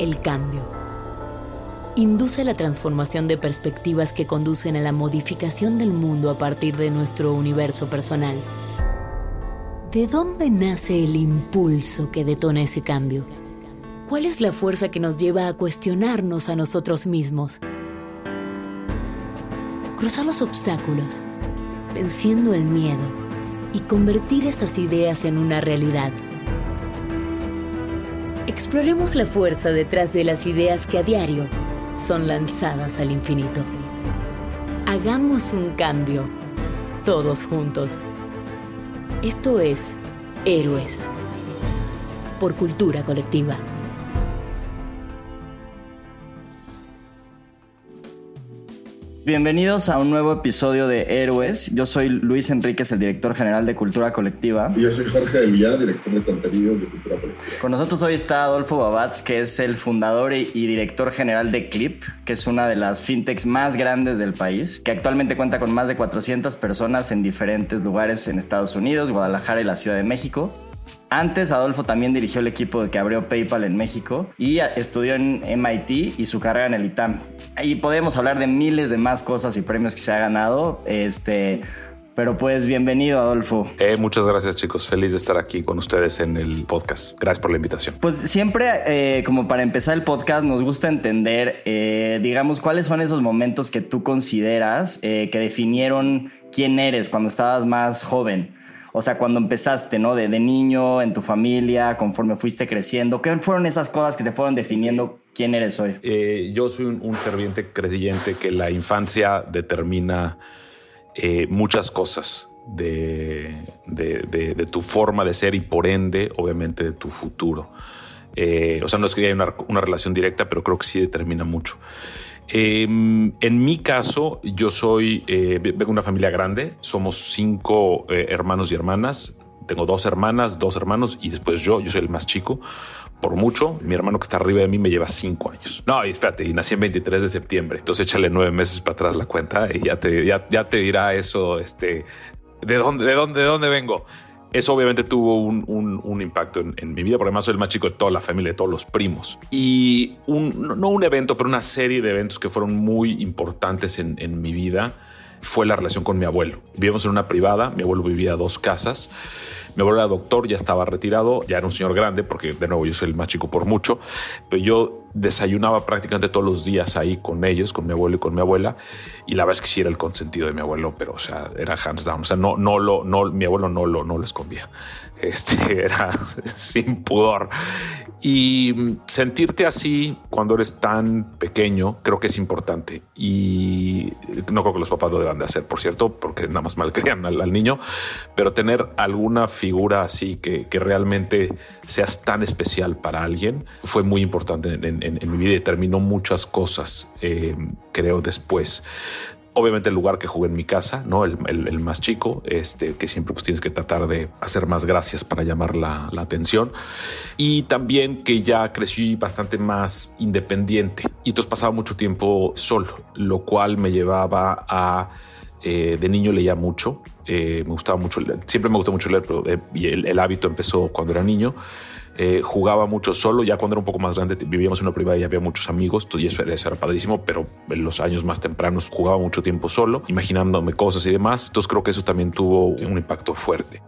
El cambio. Induce la transformación de perspectivas que conducen a la modificación del mundo a partir de nuestro universo personal. ¿De dónde nace el impulso que detona ese cambio? ¿Cuál es la fuerza que nos lleva a cuestionarnos a nosotros mismos? Cruzar los obstáculos, venciendo el miedo y convertir esas ideas en una realidad. Exploremos la fuerza detrás de las ideas que a diario son lanzadas al infinito. Hagamos un cambio, todos juntos. Esto es Héroes, por cultura colectiva. Bienvenidos a un nuevo episodio de Héroes. Yo soy Luis Enríquez, el director general de Cultura Colectiva. Y yo soy Jorge del Villar, director de contenidos de Cultura Colectiva. Con nosotros hoy está Adolfo Babatz, que es el fundador y director general de Clip, que es una de las fintechs más grandes del país, que actualmente cuenta con más de 400 personas en diferentes lugares en Estados Unidos, Guadalajara y la Ciudad de México. Antes, Adolfo también dirigió el equipo que abrió PayPal en México y estudió en MIT y su carrera en el ITAM. Ahí podemos hablar de miles de más cosas y premios que se ha ganado. Este, pero pues bienvenido, Adolfo. Eh, muchas gracias, chicos. Feliz de estar aquí con ustedes en el podcast. Gracias por la invitación. Pues siempre, eh, como para empezar el podcast, nos gusta entender, eh, digamos, cuáles son esos momentos que tú consideras que definieron quién eres cuando estabas más joven. O sea, cuando empezaste, ¿no? De, de, niño, en tu familia, conforme fuiste creciendo, ¿qué fueron esas cosas que te fueron definiendo quién eres hoy? Eh, yo soy un, ferviente creyente que la infancia determina eh, muchas cosas de, de, de, tu forma de ser y por ende, obviamente, de tu futuro. Eh, o sea, no es que haya una relación directa, pero creo que sí determina mucho. Eh, en mi caso, yo soy, eh, vengo de una familia grande, somos cinco eh, hermanos y hermanas, tengo dos hermanas, dos hermanos y después yo, yo soy el más chico, por mucho, mi hermano que está arriba de mí me lleva cinco años. No, espérate, y nací el 23 de septiembre, entonces échale nueve meses para atrás la cuenta y ya te, ya, ya te dirá eso, este, de dónde, de dónde, de dónde vengo eso obviamente tuvo un, un, impacto en, mi vida, porque además soy el más chico de toda la familia, de todos los primos. Y un, no un evento, pero una serie de eventos que fueron muy importantes en, en mi vida fue la relación con mi abuelo. Vivíamos en una privada, mi abuelo vivía dos casas. Mi abuelo era doctor, ya estaba retirado, ya era un señor grande, porque de nuevo yo soy el más chico por mucho, pero yo desayunaba prácticamente todos los días ahí con ellos, con mi abuelo y con mi abuela, y la verdad es que sí era el consentido de mi abuelo, pero o sea, era hands down, o sea, no, no lo, no, mi abuelo no lo, no lo escondía, este era sin pudor. Y sentirte así cuando eres tan pequeño, creo que es importante. Y no creo que los papás lo deban de hacer, por cierto, porque nada más malcrian al, al niño, pero tener alguna figura así que, que, realmente seas tan especial para alguien fue muy importante en, en, en mi vida y muchas cosas, eh, creo, después obviamente el lugar que jugué en mi casa, ¿no? El, el, el, más chico, este, que siempre pues tienes que tratar de hacer más gracias para llamar la, la, atención. Y también que ya crecí bastante más independiente y entonces pasaba mucho tiempo solo, lo cual me llevaba a Eh, de niño leía mucho, eh, me gustaba mucho leer. Siempre me gustó mucho leer, pero y el, hábito empezó cuando era niño. Jugaba mucho solo, ya cuando era un poco más grande vivíamos en una privada y había muchos amigos, y eso era, eso era padrísimo, pero en los años más tempranos jugaba mucho tiempo solo, imaginándome cosas y demás, entonces creo que eso también tuvo un impacto fuerte.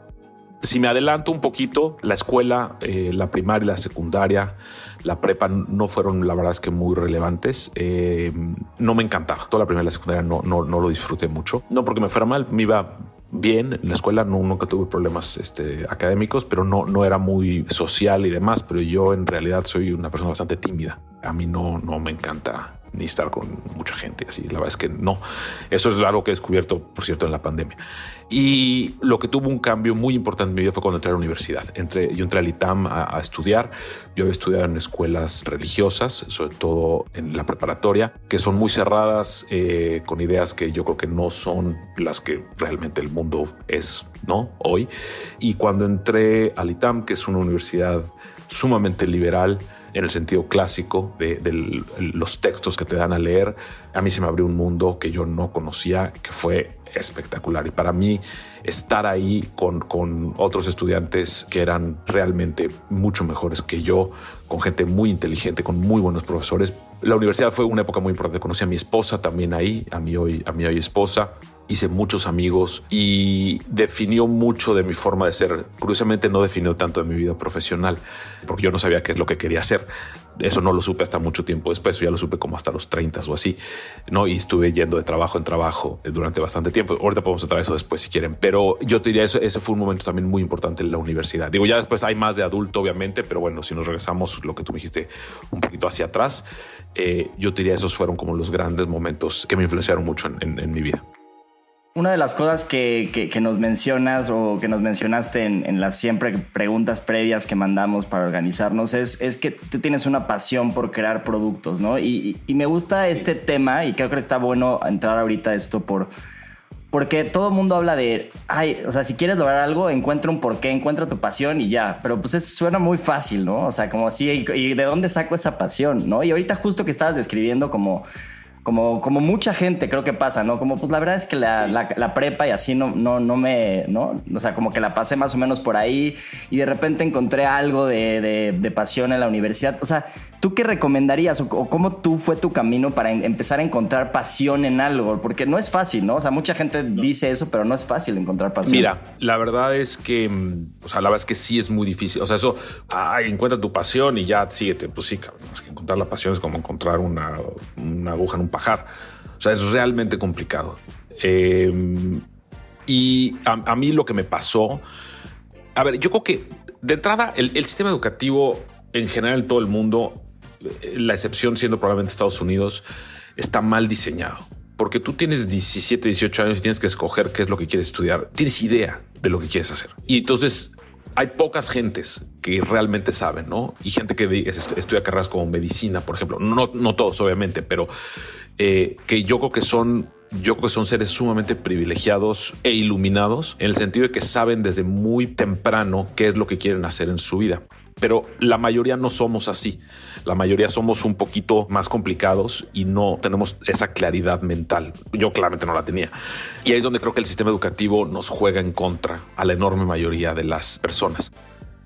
Si me adelanto un poquito, la escuela, eh, la primaria, la secundaria, la prepa no fueron, la verdad es que muy relevantes. Eh, no me encantaba. Toda la primaria y la secundaria no, no, no lo disfruté mucho. No porque me fuera mal, me iba bien en la escuela, no, nunca tuve problemas este, académicos, pero no, no era muy social y demás. Pero yo en realidad soy una persona bastante tímida. A mí no, no me encanta ni estar con mucha gente. Así, la verdad es que no. Eso es algo que he descubierto, por cierto, en la pandemia. Y lo que tuvo un cambio muy importante en mi vida fue cuando entré a la universidad. Entré, yo entré al ITAM a, estudiar. Yo había estudiado en escuelas religiosas, sobre todo en la preparatoria, que son muy cerradas, eh, con ideas que yo creo que no son las que realmente el mundo es, ¿no? Hoy. Y cuando entré al ITAM, que es una universidad sumamente liberal, en el sentido clásico de, los textos que te dan a leer, a mí se me abrió un mundo que yo no conocía, que fue espectacular. Y para mí estar ahí con, otros estudiantes que eran realmente mucho mejores que yo, con gente muy inteligente, con muy buenos profesores. La universidad fue una época muy importante. Conocí a mi esposa también ahí, a mi hoy, a mi hoy esposa hice muchos amigos y definió mucho de mi forma de ser. Curiosamente no definió tanto de mi vida profesional, porque yo no sabía qué es lo que quería hacer. Eso no lo supe hasta mucho tiempo después, ya lo supe como hasta los 30 o así, ¿no? Y estuve yendo de trabajo en trabajo durante bastante tiempo. Ahorita podemos entrar eso después si quieren, pero yo te diría eso, ese fue un momento también muy importante en la universidad. Digo, ya después hay más de adulto, obviamente, pero bueno, si nos regresamos lo que tú me dijiste un poquito hacia atrás, eh, yo te diría esos fueron como los grandes momentos que me influenciaron mucho en mi vida. Una de las cosas que, nos mencionas o que nos mencionaste en, las siempre preguntas previas que mandamos para organizarnos es, es que tú tienes una pasión por crear productos, ¿no? Y, me gusta este tema y creo que está bueno entrar ahorita a esto por... Porque todo el mundo habla de, ay, o sea, si quieres lograr algo, encuentra un porqué, encuentra tu pasión y ya. Pero pues eso suena muy fácil, ¿no? O sea, como así, y de dónde saco esa pasión, ¿no? Y ahorita justo que estabas describiendo como como, como mucha gente creo que pasa, ¿no? Como pues la verdad es que la, la, prepa y así no, no, no me, ¿no? O sea, como que la pasé más o menos por ahí y de repente encontré algo de, de, de pasión en la universidad. O sea, ¿Tú qué recomendarías o, cómo tú fue tu camino para empezar a encontrar pasión en algo? Porque no es fácil, ¿no? O sea, mucha gente dice eso, pero no es fácil encontrar pasión. Mira, la verdad es que, mm, o sea, la verdad es que sí es muy difícil. O sea, eso, ay, encuentra tu pasión y ya síguete. Pues sí, cabrón, es que encontrar la pasión es como encontrar una, aguja en un pajar. O sea, es realmente complicado. Em, y a, mí lo que me pasó, a ver, yo creo que de entrada el, sistema educativo en general en todo el mundo la excepción siendo probablemente Estados Unidos, está mal diseñado. Porque tú tienes 17, 18 años y tienes que escoger qué es lo que quieres estudiar. Tienes idea de lo que quieres hacer. Y entonces hay pocas gentes que realmente saben, ¿no? Y gente que estudia carreras como medicina, por ejemplo. No, no todos, obviamente, pero eh, que yo creo que son yo creo que son seres sumamente privilegiados e iluminados en el sentido de que saben desde muy temprano qué es lo que quieren hacer en su vida. Pero la mayoría no somos así. La mayoría somos un poquito más complicados y no tenemos esa claridad mental. Yo claramente no la tenía. Y ahí es donde creo que el sistema educativo nos juega en contra a la enorme mayoría de las personas.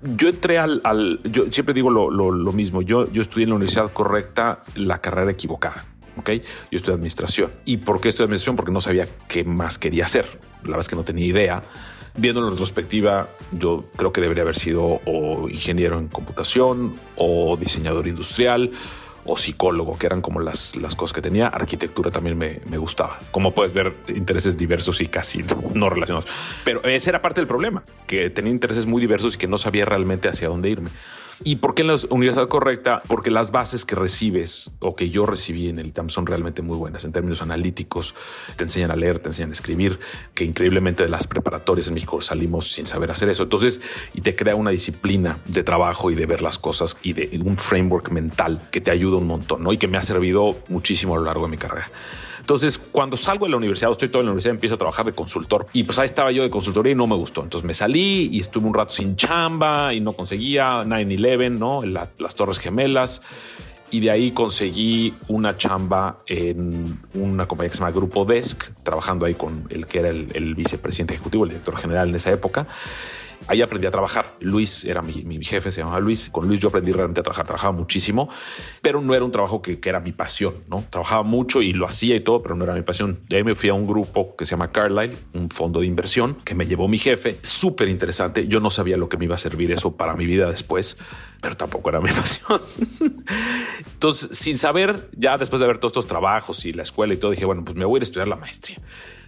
Yo entré al, yo siempre digo lo, mismo, yo, yo estudié en la universidad correcta la carrera equivocada. ¿Ok? Yo estudié administración. ¿Y por qué estudié administración? Porque no sabía qué más quería hacer. La verdad es que no tenía idea. Viendo en retrospectiva, yo creo que debería haber sido ingeniero en computación o diseñador industrial o psicólogo, que eran como las, las cosas que tenía. Arquitectura también me, me, gustaba. Como puedes ver, intereses diversos y casi no relacionados. Pero ese era parte del problema, que tenía intereses muy diversos y que no sabía realmente hacia dónde irme. ¿Y por qué en la universidad correcta? Porque las bases que recibes o que yo recibí en el ITAM son realmente muy buenas en términos analíticos. Te enseñan a leer, te enseñan a escribir, que increíblemente de las preparatorias en México salimos sin saber hacer eso. Entonces, y te crea una disciplina de trabajo y de ver las cosas y de un framework mental que te ayuda un montón, ¿no? Y que me ha servido muchísimo a lo largo de mi carrera. Entonces, cuando salgo de la universidad, estoy todo en la universidad, empiezo a trabajar de consultor. Y pues ahí estaba yo de consultoría y no me gustó. Entonces me salí y estuve un rato sin chamba y no conseguía 9-11, ¿no? las Torres Gemelas. y de ahí conseguí una chamba en una compañía que se llama Grupo Desk, trabajando ahí con el que era el, el vicepresidente ejecutivo, el director general en esa época. Ahí aprendí a trabajar. Luis era mi, mi, jefe, se llamaba Luis. Con Luis yo aprendí realmente a trabajar. Trabajaba muchísimo, pero no era un trabajo que, que, era mi pasión, ¿no? Trabajaba mucho y lo hacía y todo, pero no era mi pasión. De ahí me fui a un grupo que se llama Carlyle, un fondo de inversión que me llevó mi jefe. Súper interesante. Yo no sabía lo que me iba a servir eso para mi vida después, pero tampoco era mi pasión. Entonces, sin saber, ya después de ver todos estos trabajos y la escuela y todo, dije, bueno, pues me voy a ir a estudiar la maestría.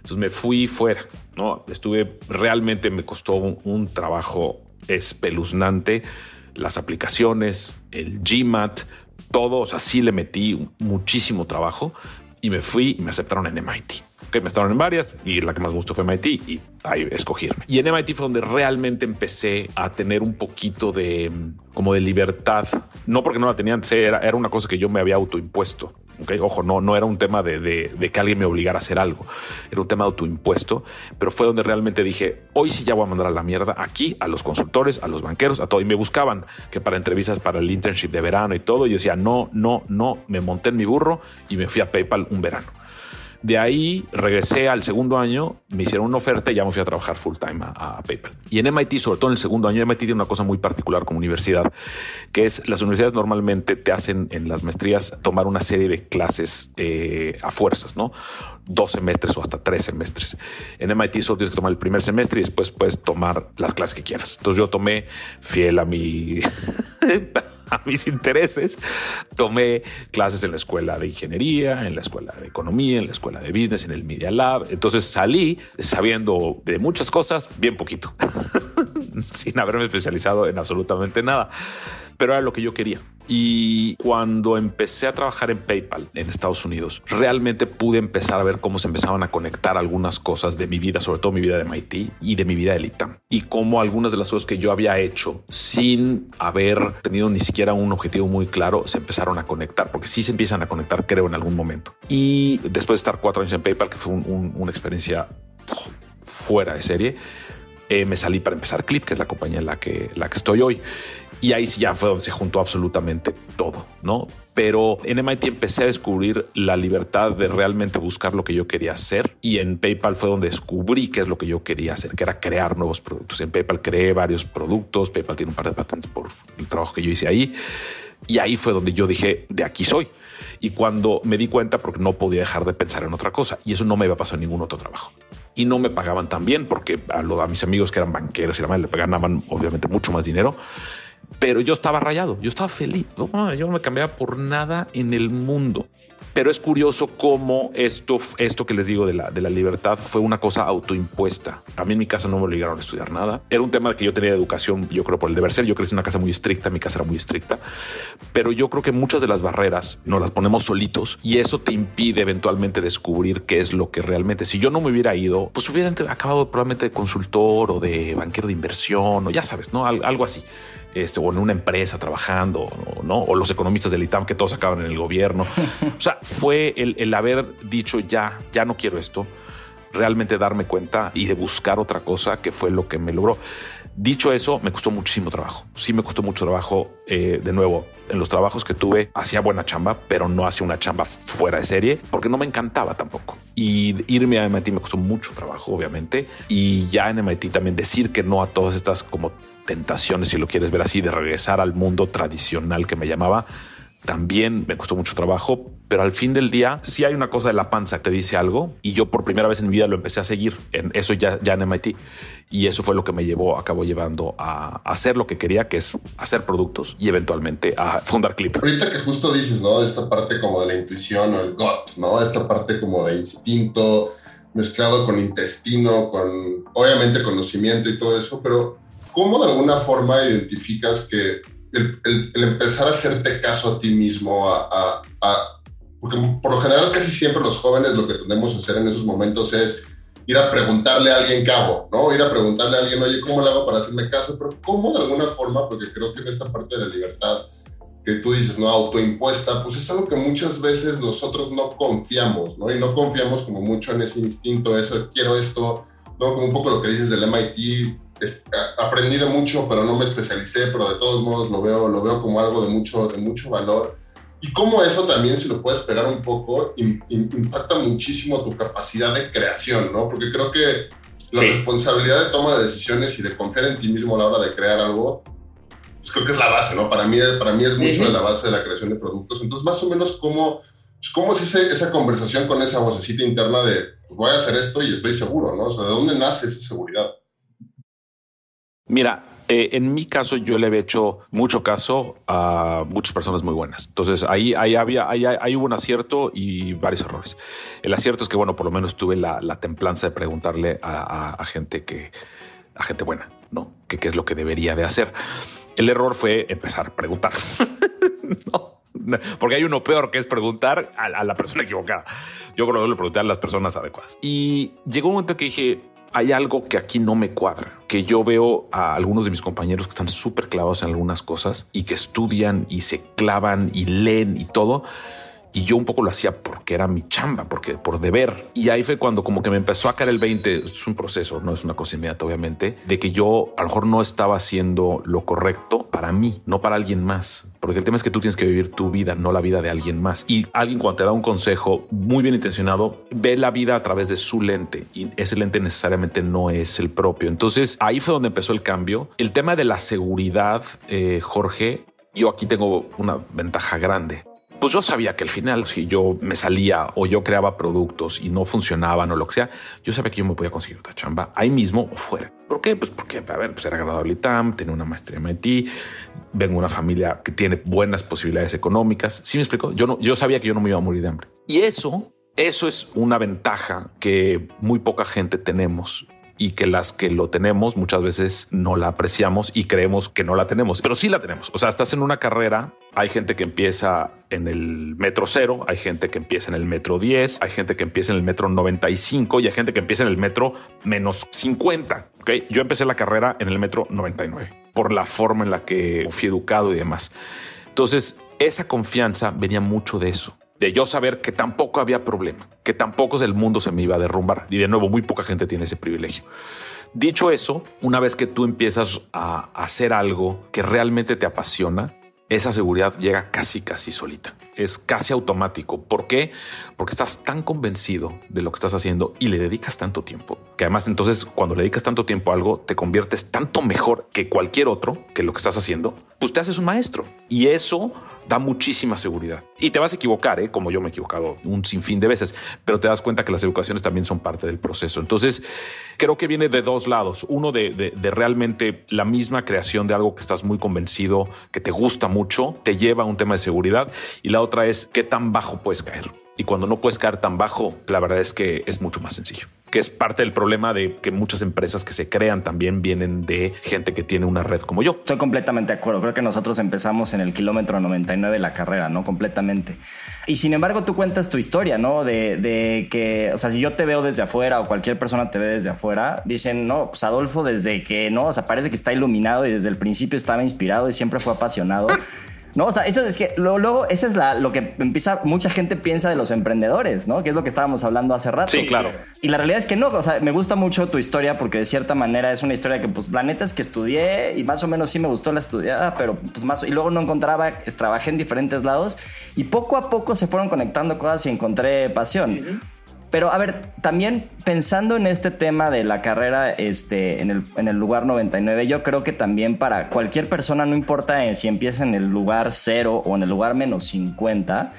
Entonces me fui fuera, ¿no? Estuve, realmente me costó un, trabajo espeluznante, las aplicaciones, el GMAT, todo, o sea, le metí muchísimo trabajo y me fui y me aceptaron en MIT. Okay, me estaban en varias y la que más me gustó fue MIT y ahí escogirme. Y en MIT fue donde realmente empecé a tener un poquito de como de libertad. No porque no la tenía antes, era, era una cosa que yo me había autoimpuesto. Ojo, no, no era un tema de, de, de, que alguien me obligara a hacer algo, era un tema autoimpuesto, pero fue donde realmente dije, hoy sí ya voy a mandar a la mierda aquí, a los consultores, a los banqueros, a todo. Y me buscaban que para entrevistas para el internship de verano y todo, yo decía, no, no, no, me monté en mi burro y me fui a PayPal un verano. De ahí regresé al segundo año, me hicieron una oferta y ya me fui a trabajar full time a, PayPal. Y en MIT, sobre todo en el segundo año, MIT tiene una cosa muy particular como universidad, que es las universidades normalmente te hacen en las maestrías tomar una serie de clases eh, a fuerzas, ¿no? Dos semestres o hasta tres semestres. En MIT solo tienes que tomar el primer semestre y después puedes tomar las clases que quieras. Entonces yo tomé fiel a mi... a mis intereses, tomé clases en la escuela de ingeniería, en la escuela de economía, en la escuela de business, en el Media Lab. Entonces salí sabiendo de muchas cosas, bien poquito, sin haberme especializado en absolutamente nada pero era lo que yo quería. Y cuando empecé a trabajar en PayPal en Estados Unidos, realmente pude empezar a ver cómo se empezaban a conectar algunas cosas de mi vida, sobre todo mi vida de MIT y de mi vida de ITAM. Y cómo algunas de las cosas que yo había hecho sin haber tenido ni siquiera un objetivo muy claro se empezaron a conectar, porque sí se empiezan a conectar, creo, en algún momento. Y después de estar cuatro años en PayPal, que fue un, un, una experiencia fuera de serie, eh, me salí para empezar Clip, que es la compañía en la que, la que estoy hoy. Y ahí ya fue donde se juntó absolutamente todo, ¿no? Pero en MIT empecé a descubrir la libertad de realmente buscar lo que yo quería hacer y en PayPal fue donde descubrí qué es lo que yo quería hacer, que era crear nuevos productos. En PayPal creé varios productos, PayPal tiene un par de patentes por el trabajo que yo hice ahí y ahí fue donde yo dije, de aquí soy. Y cuando me di cuenta, porque no podía dejar de pensar en otra cosa y eso no me iba a pasar en ningún otro trabajo y no me pagaban tan bien porque a, lo, a mis amigos que eran banqueros y demás le ganaban obviamente mucho más dinero pero yo estaba rayado, yo estaba feliz. No, yo no me cambiaba por nada en el mundo. Pero es curioso cómo esto, esto que les digo de la, de la libertad fue una cosa autoimpuesta. A mí en mi casa no me obligaron a estudiar nada. Era un tema que yo tenía de educación, yo creo por el deber ser. Yo crecí en una casa muy estricta, mi casa era muy estricta. Pero yo creo que muchas de las barreras nos las ponemos solitos y eso te impide eventualmente descubrir qué es lo que realmente. Si yo no me hubiera ido, pues hubiera acabado probablemente de consultor o de banquero de inversión o ya sabes, ¿no? Algo así este, o en una empresa trabajando, ¿no? O los economistas del ITAM que todos acaban en el gobierno. O sea, fue el, el haber dicho ya, ya no quiero esto, realmente darme cuenta y de buscar otra cosa que fue lo que me logró. Dicho eso, me costó muchísimo trabajo. Sí me costó mucho trabajo. Eh, de nuevo, en los trabajos que tuve, hacía buena chamba, pero no hacía una chamba fuera de serie, porque no me encantaba tampoco. Y irme a MIT me costó mucho trabajo, obviamente. Y ya en MIT también decir que no a todas estas como tentaciones, si lo quieres ver así, de regresar al mundo tradicional que me llamaba, también me costó mucho trabajo, pero al fin del día si hay una cosa de la panza que te dice algo y yo por primera vez en mi vida lo empecé a seguir en eso ya, ya en MIT y eso fue lo que me llevó, acabó llevando a hacer lo que quería, que es hacer productos y eventualmente a fundar Clip. Ahorita que justo dices, ¿no? Esta parte como de la intuición o el gut, ¿no? Esta parte como de instinto mezclado con intestino, con obviamente conocimiento y todo eso, pero ¿cómo de alguna forma identificas que el, el, el empezar a hacerte caso a ti mismo, a, a, a, porque por lo general casi siempre los jóvenes lo que tendemos a hacer en esos momentos es ir a preguntarle a alguien hago, ¿no? Ir a preguntarle a alguien, oye, ¿cómo le hago para hacerme caso? Pero ¿cómo de alguna forma? Porque creo que en esta parte de la libertad que tú dices, ¿no? Autoimpuesta, pues es algo que muchas veces nosotros no confiamos, ¿no? Y no confiamos como mucho en ese instinto, eso, quiero esto, ¿no? Como un poco lo que dices del MIT, aprendí de mucho, pero no me especialicé, pero de todos modos lo veo, lo veo como algo de mucho, de mucho valor. Y cómo eso también, si lo puedes pegar un poco, impacta muchísimo tu capacidad de creación, ¿no? Porque creo que la responsabilidad de toma de decisiones y de confiar en ti mismo a la hora de crear algo, pues creo que es la base, ¿no? Para mí, para mí es mucho de la base de la creación de productos. Entonces, más o menos, ¿cómo, pues, cómo es esa conversación con esa vocecita interna de, pues voy a hacer esto y estoy seguro, ¿no? O sea, ¿de dónde nace esa seguridad? Mira, eh, en mi caso, yo le había hecho mucho caso a muchas personas muy buenas. Entonces ahí, ahí había, ahí, hubo un acierto y varios errores. El acierto es que, bueno, por lo menos tuve la, templanza de preguntarle a, gente que, a gente buena, ¿no? ¿Qué, ¿Qué es lo que debería de hacer? El error fue empezar a preguntar. no. Porque hay uno peor que es preguntar a, la persona equivocada. Yo creo que le pregunté a las personas adecuadas. Y llegó un momento que dije, hay algo que aquí no me cuadra, que yo veo a algunos de mis compañeros que están súper clavados en algunas cosas y que estudian y se clavan y leen y todo y yo un poco lo hacía porque era mi chamba, porque por deber. Y ahí fue cuando como que me empezó a caer el 20, es un proceso, no es una cosa inmediata obviamente, de que yo a lo mejor no estaba haciendo lo correcto para mí, no para alguien más. Porque el tema es que tú tienes que vivir tu vida, no la vida de alguien más. Y alguien cuando te da un consejo muy bien intencionado, ve la vida a través de su lente y ese lente necesariamente no es el propio. Entonces ahí fue donde empezó el cambio. El tema de la seguridad, eh, Jorge, yo aquí tengo una ventaja grande pues yo sabía que al final, si yo me salía o yo creaba productos y no funcionaban o lo que sea, yo sabía que yo me podía conseguir otra chamba ahí mismo o fuera. ¿Por qué? Pues porque, a ver, pues era graduado del ITAM, tenía una maestría en MIT, vengo de una familia que tiene buenas posibilidades económicas. ¿Sí me explico? Yo, no, yo sabía que yo no me iba a morir de hambre. Y eso, eso es una ventaja que muy poca gente tenemos y que las que lo tenemos muchas veces no la apreciamos y creemos que no la tenemos, pero sí la tenemos. O sea, estás en una carrera, hay gente que empieza en el metro cero, hay gente que empieza en el metro 10, hay gente que empieza en el metro 95 y hay gente que empieza en el metro menos 50. ¿okay? Yo empecé la carrera en el metro 99 por la forma en la que fui educado y demás. Entonces, esa confianza venía mucho de eso de yo saber que tampoco había problema, que tampoco el mundo se me iba a derrumbar. Y de nuevo, muy poca gente tiene ese privilegio. Dicho eso, una vez que tú empiezas a hacer algo que realmente te apasiona, esa seguridad llega casi, casi solita. Es casi automático. ¿Por qué? Porque estás tan convencido de lo que estás haciendo y le dedicas tanto tiempo, que además entonces cuando le dedicas tanto tiempo a algo, te conviertes tanto mejor que cualquier otro que lo que estás haciendo, pues te haces un maestro. Y eso da muchísima seguridad. Y te vas a equivocar, ¿eh? como yo me he equivocado un sinfín de veces, pero te das cuenta que las educaciones también son parte del proceso. Entonces, creo que viene de dos lados. Uno de, de, realmente la misma creación de algo que estás muy convencido, que te gusta mucho, te lleva a un tema de seguridad. Y la otra es qué tan bajo puedes caer. Y cuando no puedes caer tan bajo, la verdad es que es mucho más sencillo que es parte del problema de que muchas empresas que se crean también vienen de gente que tiene una red como yo. Estoy completamente de acuerdo. Creo que nosotros empezamos en el kilómetro 99 de la carrera, ¿no? Completamente. Y sin embargo, tú cuentas tu historia, ¿no? De, de que, o sea, si yo te veo desde afuera o cualquier persona te ve desde afuera, dicen, no, pues Adolfo desde que, ¿no? O sea, parece que está iluminado y desde el principio estaba inspirado y siempre fue apasionado. ¿no? O sea, eso es que luego, eso es la, lo que empieza, mucha gente piensa de los emprendedores, ¿no? Que es lo que estábamos hablando hace rato. Sí, claro. Y la realidad es que no, o sea, me gusta mucho tu historia porque de cierta manera es una historia que, pues, la neta es que estudié y más o menos sí me gustó la estudiada, pero pues más, y luego no encontraba, trabajé en diferentes lados y poco a poco se fueron conectando cosas y encontré pasión. Pero a ver, también pensando en este tema de la carrera este, en, el, en el lugar 99, yo creo que también para cualquier persona, no importa si empieza en el lugar 0 o en el lugar menos 50,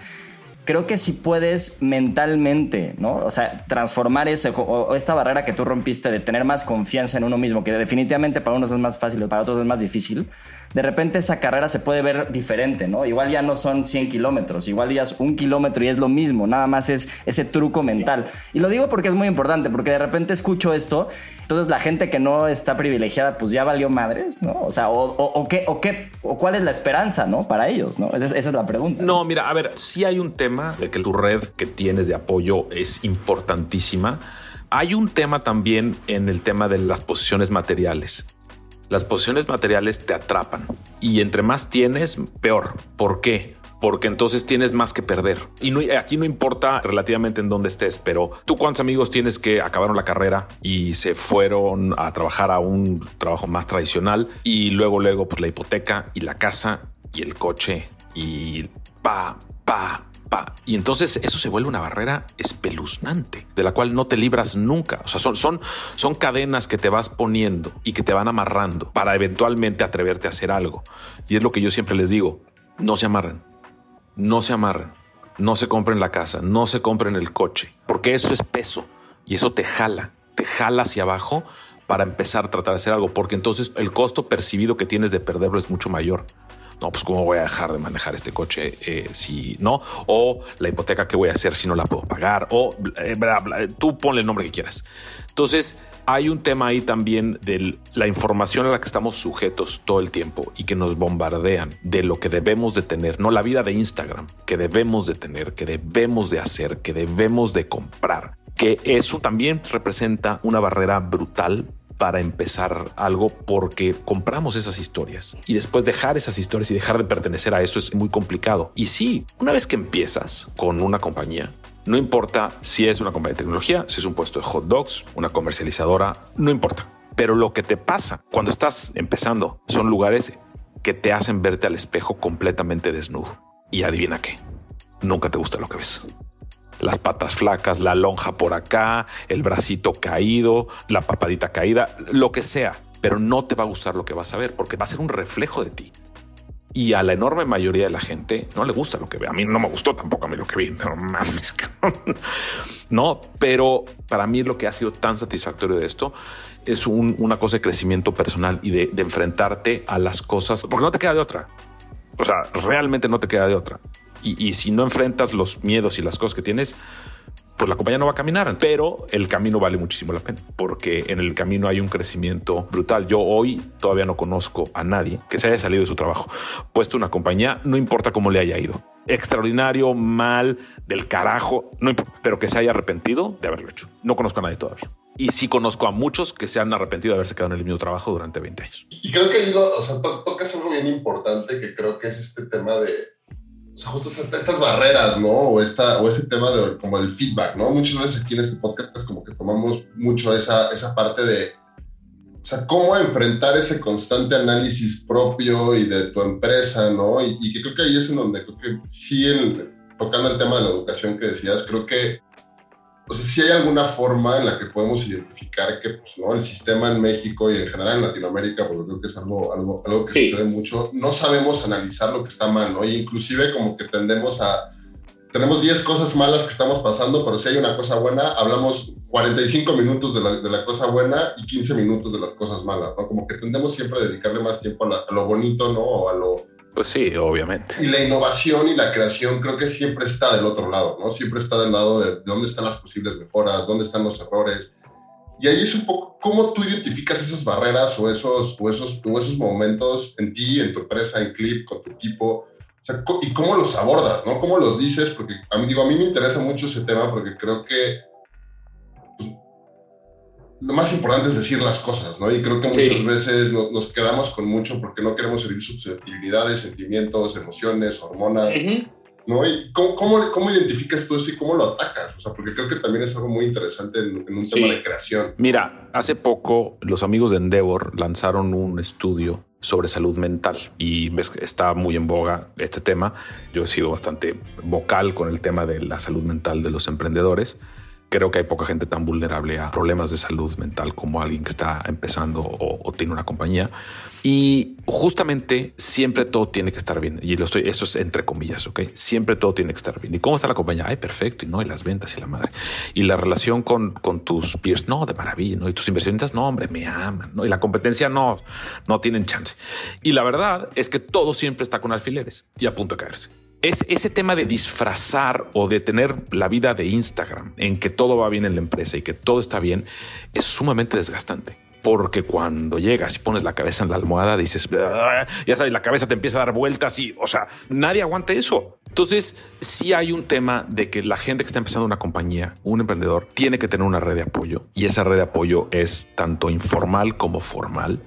creo que si puedes mentalmente, ¿no? O sea, transformar ese, o esta barrera que tú rompiste de tener más confianza en uno mismo, que definitivamente para unos es más fácil, para otros es más difícil de repente esa carrera se puede ver diferente, ¿no? Igual ya no son 100 kilómetros, igual ya es un kilómetro y es lo mismo, nada más es ese truco mental. Y lo digo porque es muy importante, porque de repente escucho esto, entonces la gente que no está privilegiada, pues ya valió madres, ¿no? O sea, o, qué, o qué, o cuál es la esperanza, ¿no? Para ellos, ¿no? Esa, es la pregunta. No, mira, a ver, sí hay un tema de que tu red que tienes de apoyo es importantísima. Hay un tema también en el tema de las posiciones materiales las posiciones materiales te atrapan y entre más tienes, peor. ¿Por qué? porque entonces tienes más que perder. Y no, aquí no importa relativamente en dónde estés, pero tú cuántos amigos tienes que acabaron la carrera y se fueron a trabajar a un trabajo más tradicional y luego, luego, pues la hipoteca y la casa y el coche y pa, pa, Y entonces eso se vuelve una barrera espeluznante, de la cual no te libras nunca. O sea, son, son, son cadenas que te vas poniendo y que te van amarrando para eventualmente atreverte a hacer algo. Y es lo que yo siempre les digo, no se amarren, no se amarren, no se compren la casa, no se compren el coche, porque eso es peso y eso te jala, te jala hacia abajo para empezar a tratar de hacer algo, porque entonces el costo percibido que tienes de perderlo es mucho mayor. No, pues cómo voy a dejar de manejar este coche eh, si no, o la hipoteca que voy a hacer si no la puedo pagar, o eh, bla, bla, tú ponle el nombre que quieras. Entonces, hay un tema ahí también de la información a la que estamos sujetos todo el tiempo y que nos bombardean de lo que debemos de tener, no la vida de Instagram, que debemos de tener, que debemos de hacer, que debemos de comprar, que eso también representa una barrera brutal para empezar algo porque compramos esas historias y después dejar esas historias y dejar de pertenecer a eso es muy complicado. Y sí, una vez que empiezas con una compañía, no importa si es una compañía de tecnología, si es un puesto de hot dogs, una comercializadora, no importa. Pero lo que te pasa cuando estás empezando son lugares que te hacen verte al espejo completamente desnudo. Y adivina qué, nunca te gusta lo que ves las patas flacas, la lonja por acá, el bracito caído, la papadita caída, lo que sea, pero no te va a gustar lo que vas a ver porque va a ser un reflejo de ti. Y a la enorme mayoría de la gente no le gusta lo que ve. A mí no me gustó tampoco a mí lo que vi. No mames. No, pero para mí lo que ha sido tan satisfactorio de esto es una cosa de crecimiento personal y de, de enfrentarte a las cosas, porque no te queda de otra. O sea, realmente no te queda de otra y, si no enfrentas los miedos y las cosas que tienes, pues la compañía no va a caminar, pero el camino vale muchísimo la pena, porque en el camino hay un crecimiento brutal. Yo hoy todavía no conozco a nadie que se haya salido de su trabajo, puesto una compañía, no importa cómo le haya ido, extraordinario, mal, del carajo, no importa, pero que se haya arrepentido de haberlo hecho. No conozco a nadie todavía. Y sí conozco a muchos que se han arrepentido de haberse quedado en el mismo trabajo durante 20 años. Y creo que digo, o sea, tocas algo bien importante que creo que es este tema de o sea, justo estas barreras, ¿no? O, esta, o ese tema de como el feedback, ¿no? Muchas veces aquí en este podcast pues como que tomamos mucho esa, esa parte de, o sea, cómo enfrentar ese constante análisis propio y de tu empresa, ¿no? Y, que creo que ahí es en donde creo que sí, tocando el tema de la educación que decías, creo que o sea, si hay alguna forma en la que podemos identificar que pues, ¿no? el sistema en México y en general en Latinoamérica, porque creo que es algo, algo, algo que sucede mucho, no sabemos analizar lo que está mal, ¿no? Y inclusive como que tendemos a... Tenemos 10 cosas malas que estamos pasando, pero si hay una cosa buena, hablamos 45 minutos de la, de la cosa buena y 15 minutos de las cosas malas, ¿no? Como que tendemos siempre a dedicarle más tiempo a, a lo bonito, ¿no? O a lo, pues sí, obviamente. Y la innovación y la creación creo que siempre está del otro lado, ¿no? Siempre está del lado de, dónde están las posibles mejoras, dónde están los errores. Y ahí es un poco cómo tú identificas esas barreras o esos, o esos, o esos momentos en ti, en tu empresa, en Clip, con tu equipo. O sea, y cómo los abordas, ¿no? Cómo los dices, porque a mí, digo, a mí me interesa mucho ese tema porque creo que lo más importante es decir las cosas, ¿no? Y creo que muchas veces nos quedamos con mucho porque no queremos herir susceptibilidades, sentimientos, emociones, hormonas, ¿no? Y cómo, cómo, identificas tú eso y cómo lo atacas? O sea, porque creo que también es algo muy interesante en, un tema de creación. Mira, hace poco los amigos de Endeavor lanzaron un estudio sobre salud mental y ves que está muy en boga este tema. Yo he sido bastante vocal con el tema de la salud mental de los emprendedores creo que hay poca gente tan vulnerable a problemas de salud mental como alguien que está empezando o, tiene una compañía. Y justamente siempre todo tiene que estar bien. Y lo estoy, eso es entre comillas, ¿ok? Siempre todo tiene que estar bien. ¿Y cómo está la compañía? Ay, perfecto. Y no, y las ventas y la madre. Y la relación con, con tus peers, no, de maravilla, ¿no? Y tus inversionistas, no, hombre, me aman, ¿no? Y la competencia, no, no tienen chance. Y la verdad es que todo siempre está con alfileres y a punto de caerse es ese tema de disfrazar o de tener la vida de Instagram en que todo va bien en la empresa y que todo está bien es sumamente desgastante. Porque cuando llegas y pones la cabeza en la almohada, dices, ya sabes, la cabeza te empieza a dar vueltas y, o sea, nadie aguanta eso. Entonces, sí hay un tema de que la gente que está empezando una compañía, un emprendedor, tiene que tener una red de apoyo y esa red de apoyo es tanto informal como formal,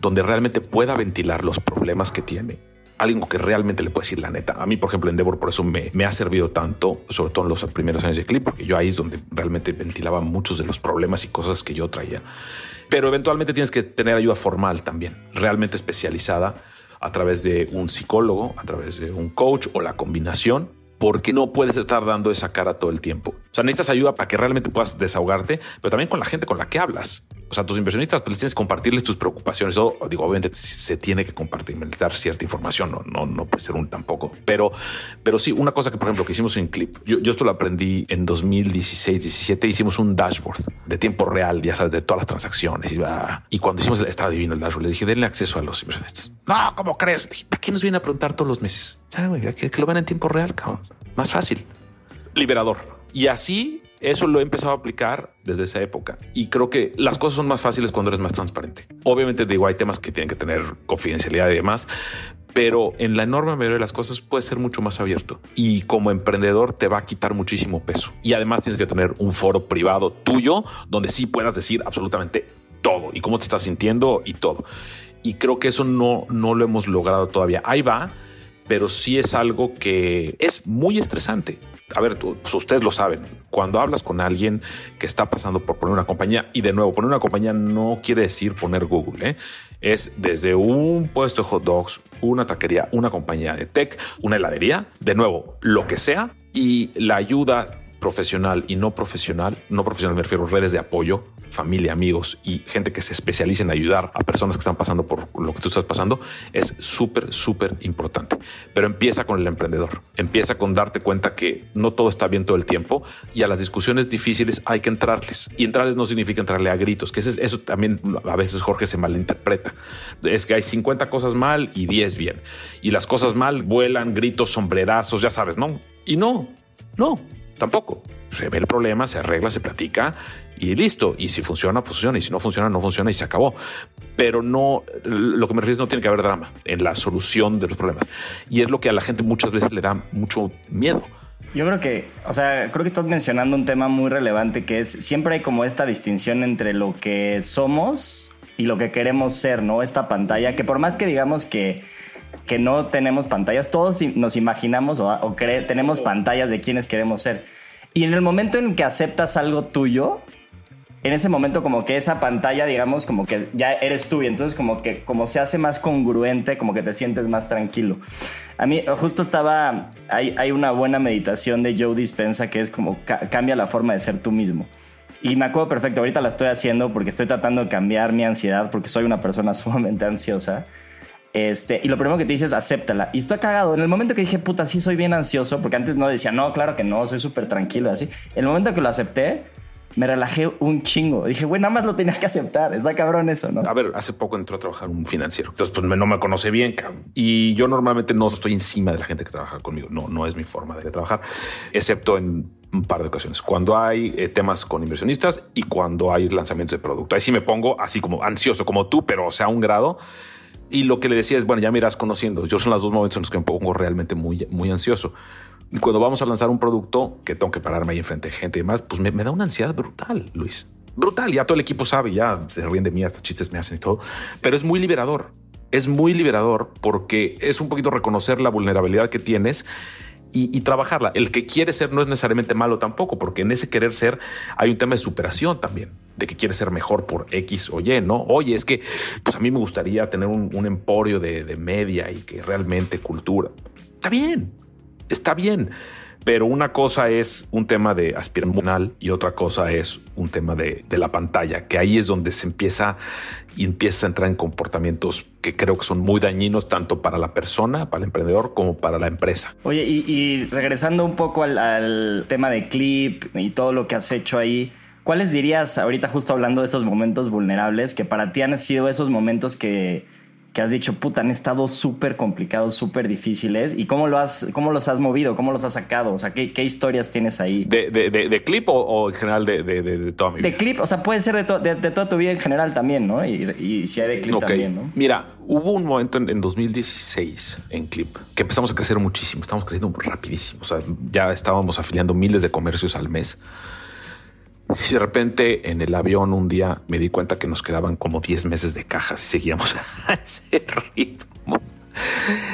donde realmente pueda ventilar los problemas que tiene algo que realmente le puede decir la neta. A mí, por ejemplo, Endeavor por eso me ha servido tanto, sobre todo en los primeros años de Clip, porque yo ahí es donde realmente ventilaba muchos de los problemas y cosas que yo traía. Pero eventualmente tienes que tener ayuda formal también, realmente especializada a través de un psicólogo, a través de un coach o la combinación porque no puedes estar dando esa cara todo el tiempo. O sea, necesitas ayuda para que realmente puedas desahogarte, pero también con la gente con la que hablas. O sea, tus inversionistas pues, tienes que compartirles tus preocupaciones. O digo, obviamente se tiene que compartir, dar cierta información. No, no, no puede ser un tampoco. Pero, pero sí, una cosa que, por ejemplo, que hicimos en Clip, yo, yo esto lo aprendí en 2016, 17. Hicimos un dashboard de tiempo real, ya sabes, de todas las transacciones. Y, y cuando hicimos, estaba divino el dashboard. Le dije, denle acceso a los inversionistas. No, ¿cómo crees? ¿Para qué nos viene a preguntar todos los meses? Ya, que, que lo ven en tiempo real, cabrón. Más fácil. Liberador. Y así eso lo he empezado a aplicar desde esa época y creo que las cosas son más fáciles cuando eres más transparente. Obviamente digo, hay temas que tienen que tener confidencialidad y demás, pero en la enorme mayoría de las cosas puede ser mucho más abierto y como emprendedor te va a quitar muchísimo peso y además tienes que tener un foro privado tuyo donde sí puedas decir absolutamente todo y cómo te estás sintiendo y todo. Y creo que eso no, no lo hemos logrado todavía. Ahí va, pero sí es algo que es muy estresante a ver, pues, ustedes lo saben, cuando hablas con alguien que está pasando por poner una compañía, y de nuevo, poner una compañía no quiere decir poner Google, ¿eh? es desde un puesto de hot dogs, una taquería, una compañía de tech, una heladería, de nuevo, lo que sea, y la ayuda profesional y no profesional, no profesional me refiero a redes de apoyo, familia, amigos y gente que se especialice en ayudar a personas que están pasando por lo que tú estás pasando, es súper, súper importante. Pero empieza con el emprendedor. Empieza con darte cuenta que no todo está bien todo el tiempo y a las discusiones difíciles hay que entrarles. Y entrarles no significa entrarle a gritos, que eso también a veces Jorge se malinterpreta. Es que hay 50 cosas mal y 10 bien. Y las cosas mal vuelan, gritos, sombrerazos, ya sabes, ¿no? Y no, no, tampoco. Se ve el problema, se arregla, se platica y listo. Y si funciona, pues funciona. Y si no funciona, no funciona y se acabó. Pero no, lo que me refiero es no tiene que haber drama en la solución de los problemas. Y es lo que a la gente muchas veces le da mucho miedo. Yo creo que, o sea, creo que estás mencionando un tema muy relevante que es siempre hay como esta distinción entre lo que somos y lo que queremos ser, ¿no? Esta pantalla, que por más que digamos que, que no tenemos pantallas, todos nos imaginamos o, o tenemos pantallas de quienes queremos ser. Y en el momento en que aceptas algo tuyo, en ese momento como que esa pantalla, digamos, como que ya eres tú y entonces como que como se hace más congruente, como que te sientes más tranquilo. A mí justo estaba, hay, hay una buena meditación de Joe Dispensa que es como cambia la forma de ser tú mismo. Y me acuerdo perfecto, ahorita la estoy haciendo porque estoy tratando de cambiar mi ansiedad porque soy una persona sumamente ansiosa. Este, y lo primero que te dices es acéptala. Y estoy cagado. En el momento que dije, puta, sí soy bien ansioso, porque antes no decía, no, claro que no, soy súper tranquilo, así. El momento que lo acepté, me relajé un chingo. Dije, güey, nada más lo tenías que aceptar. Está cabrón eso, ¿no? A ver, hace poco entró a trabajar un financiero. Entonces, pues no me conoce bien. Y yo normalmente no estoy encima de la gente que trabaja conmigo. No, no es mi forma de trabajar, excepto en un par de ocasiones. Cuando hay eh, temas con inversionistas y cuando hay lanzamientos de producto. Ahí sí me pongo así como ansioso, como tú, pero o sea, un grado. Y lo que le decía es, bueno, ya me irás conociendo. Yo son los dos momentos en los que me pongo realmente muy, muy ansioso. Y cuando vamos a lanzar un producto que tengo que pararme ahí enfrente de gente y demás, pues me, da una ansiedad brutal, Luis. Brutal. Ya todo el equipo sabe, ya se ríen de mí, hasta chistes me hacen y todo. Pero es muy liberador. Es muy liberador porque es un poquito reconocer la vulnerabilidad que tienes y, trabajarla. El que quiere ser no es necesariamente malo tampoco, porque en ese querer ser hay un tema de superación también, de que quiere ser mejor por X o Y, ¿no? Oye, es que pues a mí me gustaría tener un, emporio de, de media y que realmente cultura. Está bien, está bien. Pero una cosa es un tema de aspiracional y otra cosa es un tema de, la pantalla, que ahí es donde se empieza y empieza a entrar en comportamientos que creo que son muy dañinos tanto para la persona, para el emprendedor, como para la empresa. Oye, y, regresando un poco al tema de clip y todo lo que has hecho ahí, ¿cuáles dirías ahorita justo hablando de esos momentos vulnerables que para ti han sido esos momentos que que has dicho, puta, han estado súper complicados, súper difíciles. ¿Y cómo, lo has, cómo los has movido? ¿Cómo los has sacado? O sea, ¿qué, qué historias tienes ahí? ¿De, de, de, clip o, en general de, de, toda mi vida? De clip, o sea, puede ser de, de, toda tu vida en general también, ¿no? Y, y si hay de clip también, ¿no? Mira, hubo un momento en, en, 2016 en clip que empezamos a crecer muchísimo. Estamos creciendo rapidísimo. O sea, ya estábamos afiliando miles de comercios al mes. Y de repente en el avión un día me di cuenta que nos quedaban como 10 meses de cajas y seguíamos a ese ritmo.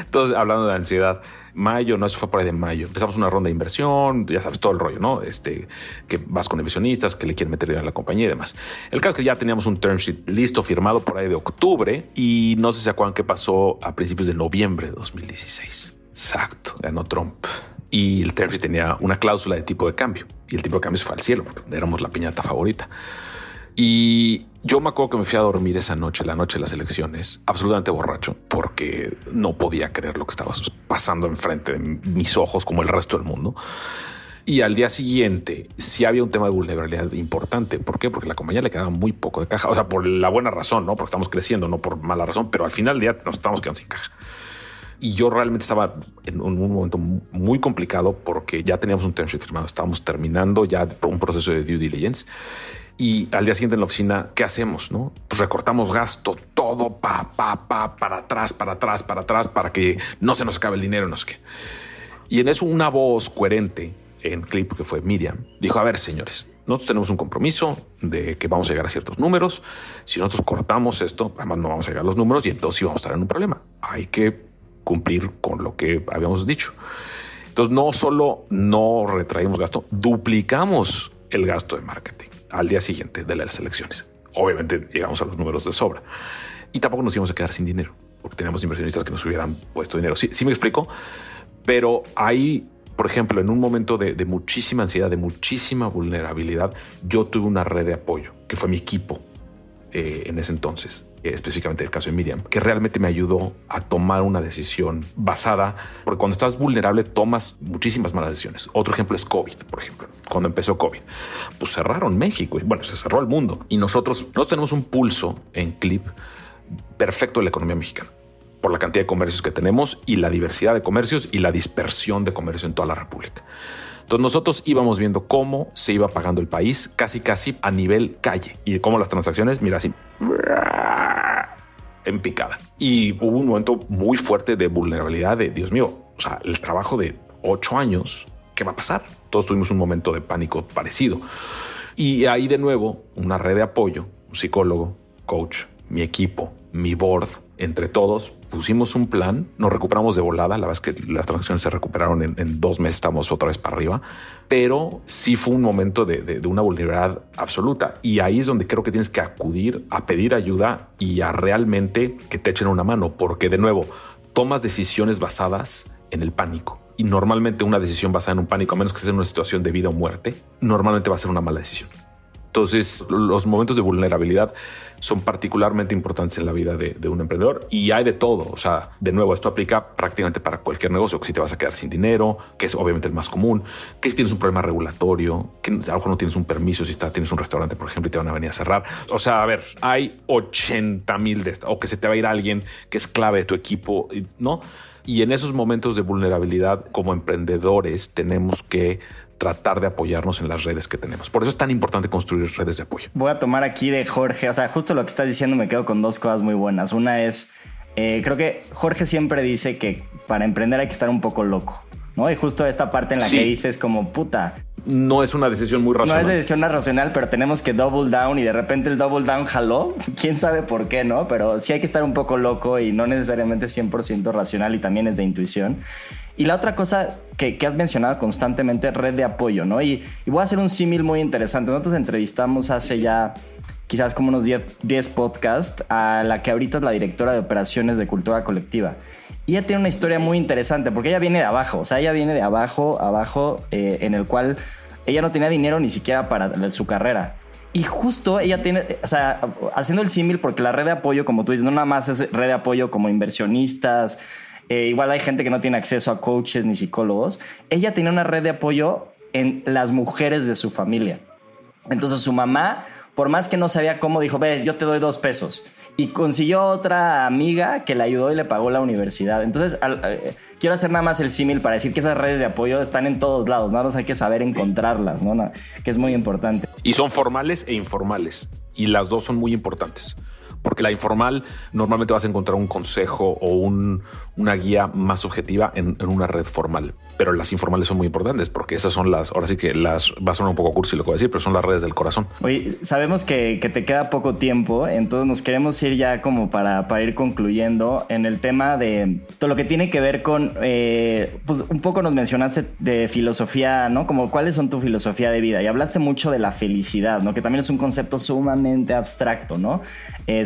Entonces, hablando de ansiedad, mayo, no, eso fue por ahí de mayo. Empezamos una ronda de inversión, ya sabes, todo el rollo, ¿no? Este, que vas con inversionistas, que le quieren meter a la compañía y demás. El caso es que ya teníamos un term sheet listo, firmado por ahí de octubre y no sé si se acuerdan qué pasó a principios de noviembre de 2016. Exacto, ganó Trump y el term tenía una cláusula de tipo de cambio y el tipo de cambio fue al cielo éramos la piñata favorita. Y yo me acuerdo que me fui a dormir esa noche, la noche de las elecciones, absolutamente borracho, porque no podía creer lo que estaba pasando enfrente de mis ojos como el resto del mundo. Y al día siguiente sí había un tema de vulnerabilidad importante. ¿Por qué? Porque la compañía le quedaba muy poco de caja. O sea, por la buena razón, no porque estamos creciendo, no por mala razón, pero al final del día nos estamos quedando sin caja. Y yo realmente estaba en un momento muy complicado porque ya teníamos un term sheet firmado, estábamos terminando ya un proceso de due diligence y al día siguiente en la oficina, ¿qué hacemos? No? Pues recortamos gasto, todo pa, pa, pa, para atrás, para atrás, para atrás, para que no se nos acabe el dinero, no sé qué. Y en eso una voz coherente en clip que fue Miriam dijo, a ver, señores, nosotros tenemos un compromiso de que vamos a llegar a ciertos números. Si nosotros cortamos esto, además no vamos a llegar a los números y entonces sí vamos a estar en un problema. Hay que cumplir con lo que habíamos dicho. Entonces no solo no retraímos gasto, duplicamos el gasto de marketing al día siguiente de las elecciones. Obviamente llegamos a los números de sobra y tampoco nos íbamos a quedar sin dinero porque teníamos inversionistas que nos hubieran puesto dinero. Sí, sí me explico, pero ahí, por ejemplo, en un momento de, muchísima ansiedad, de muchísima vulnerabilidad, yo tuve una red de apoyo que fue mi equipo eh, en ese entonces, específicamente el caso de Miriam, que realmente me ayudó a tomar una decisión basada, porque cuando estás vulnerable tomas muchísimas malas decisiones. Otro ejemplo es COVID, por ejemplo. Cuando empezó COVID, pues cerraron México y bueno, se cerró el mundo. Y nosotros no tenemos un pulso en clip perfecto de la economía mexicana por la cantidad de comercios que tenemos y la diversidad de comercios y la dispersión de comercio en toda la República. Entonces nosotros íbamos viendo cómo se iba pagando el país casi casi a nivel calle y cómo las transacciones, mira así en picada. Y hubo un momento muy fuerte de vulnerabilidad de Dios mío, o sea, el trabajo de ocho años, ¿qué va a pasar? Todos tuvimos un momento de pánico parecido. Y ahí de nuevo, una red de apoyo, un psicólogo, coach, mi equipo, mi board, entre todos pusimos un plan, nos recuperamos de volada, la verdad es que las transacciones se recuperaron en, dos meses, estamos otra vez para arriba, pero sí fue un momento de, de, una vulnerabilidad absoluta y ahí es donde creo que tienes que acudir a pedir ayuda y a realmente que te echen una mano, porque de nuevo, tomas decisiones basadas en el pánico. Y normalmente una decisión basada en un pánico, a menos que sea en una situación de vida o muerte, normalmente va a ser una mala decisión. Entonces, los momentos de vulnerabilidad son particularmente importantes en la vida de, un emprendedor y hay de todo. O sea, de nuevo, esto aplica prácticamente para cualquier negocio, que si te vas a quedar sin dinero, que es obviamente el más común, que si tienes un problema regulatorio, que a lo mejor no tienes un permiso, si tienes un restaurante, por ejemplo, y te van a venir a cerrar. O sea, a ver, hay 80 mil de estas, o que se te va a ir alguien que es clave de tu equipo, ¿no? Y en esos momentos de vulnerabilidad como emprendedores tenemos que tratar de apoyarnos en las redes que tenemos. Por eso es tan importante construir redes de apoyo. Voy a tomar aquí de Jorge, o sea, justo lo que estás diciendo me quedo con dos cosas muy buenas. Una es, eh, creo que Jorge siempre dice que para emprender hay que estar un poco loco. ¿No? Y justo esta parte en la que dices como puta. No es una decisión muy racional. No es decisión racional, pero tenemos que double down y de repente el double down jaló. Quién sabe por qué, ¿no? Pero sí hay que estar un poco loco y no necesariamente 100% racional y también es de intuición. Y la otra cosa que, has mencionado constantemente, red de apoyo, ¿no? Y, voy a hacer un símil muy interesante. Nosotros entrevistamos hace ya quizás como unos 10 podcasts a la que ahorita es la directora de operaciones de cultura colectiva. Y ella tiene una historia muy interesante porque ella viene de abajo, o sea, ella viene de abajo, abajo, eh, en el cual ella no tenía dinero ni siquiera para su carrera. Y justo ella tiene, o sea, haciendo el símil, porque la red de apoyo, como tú dices, no nada más es red de apoyo como inversionistas, eh, igual hay gente que no tiene acceso a coaches ni psicólogos. Ella tiene una red de apoyo en las mujeres de su familia. Entonces su mamá, por más que no sabía cómo, dijo, ve, yo te doy dos pesos y consiguió otra amiga que le ayudó y le pagó la universidad. Entonces, eh, quiero hacer nada más el símil para decir que esas redes de apoyo están en todos lados, ¿no? hay que saber encontrarlas, ¿no? Que es muy importante. Y son formales e informales, y las dos son muy importantes. Porque la informal normalmente vas a encontrar un consejo o una guía más objetiva en una red formal pero las informales son muy importantes porque esas son las, ahora sí que las, va a sonar un poco cursi lo que voy a decir, pero son las redes del corazón. Oye, sabemos que, te queda poco tiempo, entonces nos queremos ir ya como para, para ir concluyendo en el tema de todo lo que tiene que ver con, eh, pues un poco nos mencionaste de filosofía, ¿no? Como cuáles son tu filosofía de vida y hablaste mucho de la felicidad, ¿no? Que también es un concepto sumamente abstracto, ¿no?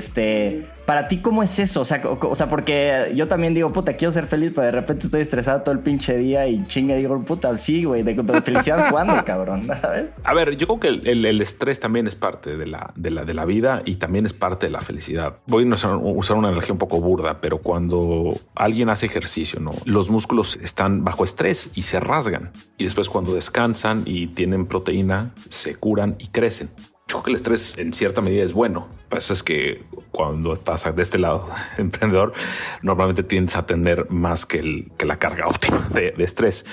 Este para ti, ¿cómo es eso? O sea, o, sea, porque yo también digo, puta, quiero ser feliz, pero de repente estoy estresado todo el pinche día y chinga, digo, puta, sí, güey, de, felicidad, ¿cuándo, cabrón? A ver, yo creo que el, estrés también es parte de la, de, la, de la vida y también es parte de la felicidad. Voy a usar una analogía un poco burda, pero cuando alguien hace ejercicio, ¿no? Los músculos están bajo estrés y se rasgan. Y después cuando descansan y tienen proteína, se curan y crecen. Yo creo que el estrés en cierta medida es bueno. Pasa es que cuando estás de este lado emprendedor, normalmente tiendes a tener más que, el, que la carga óptima de, estrés.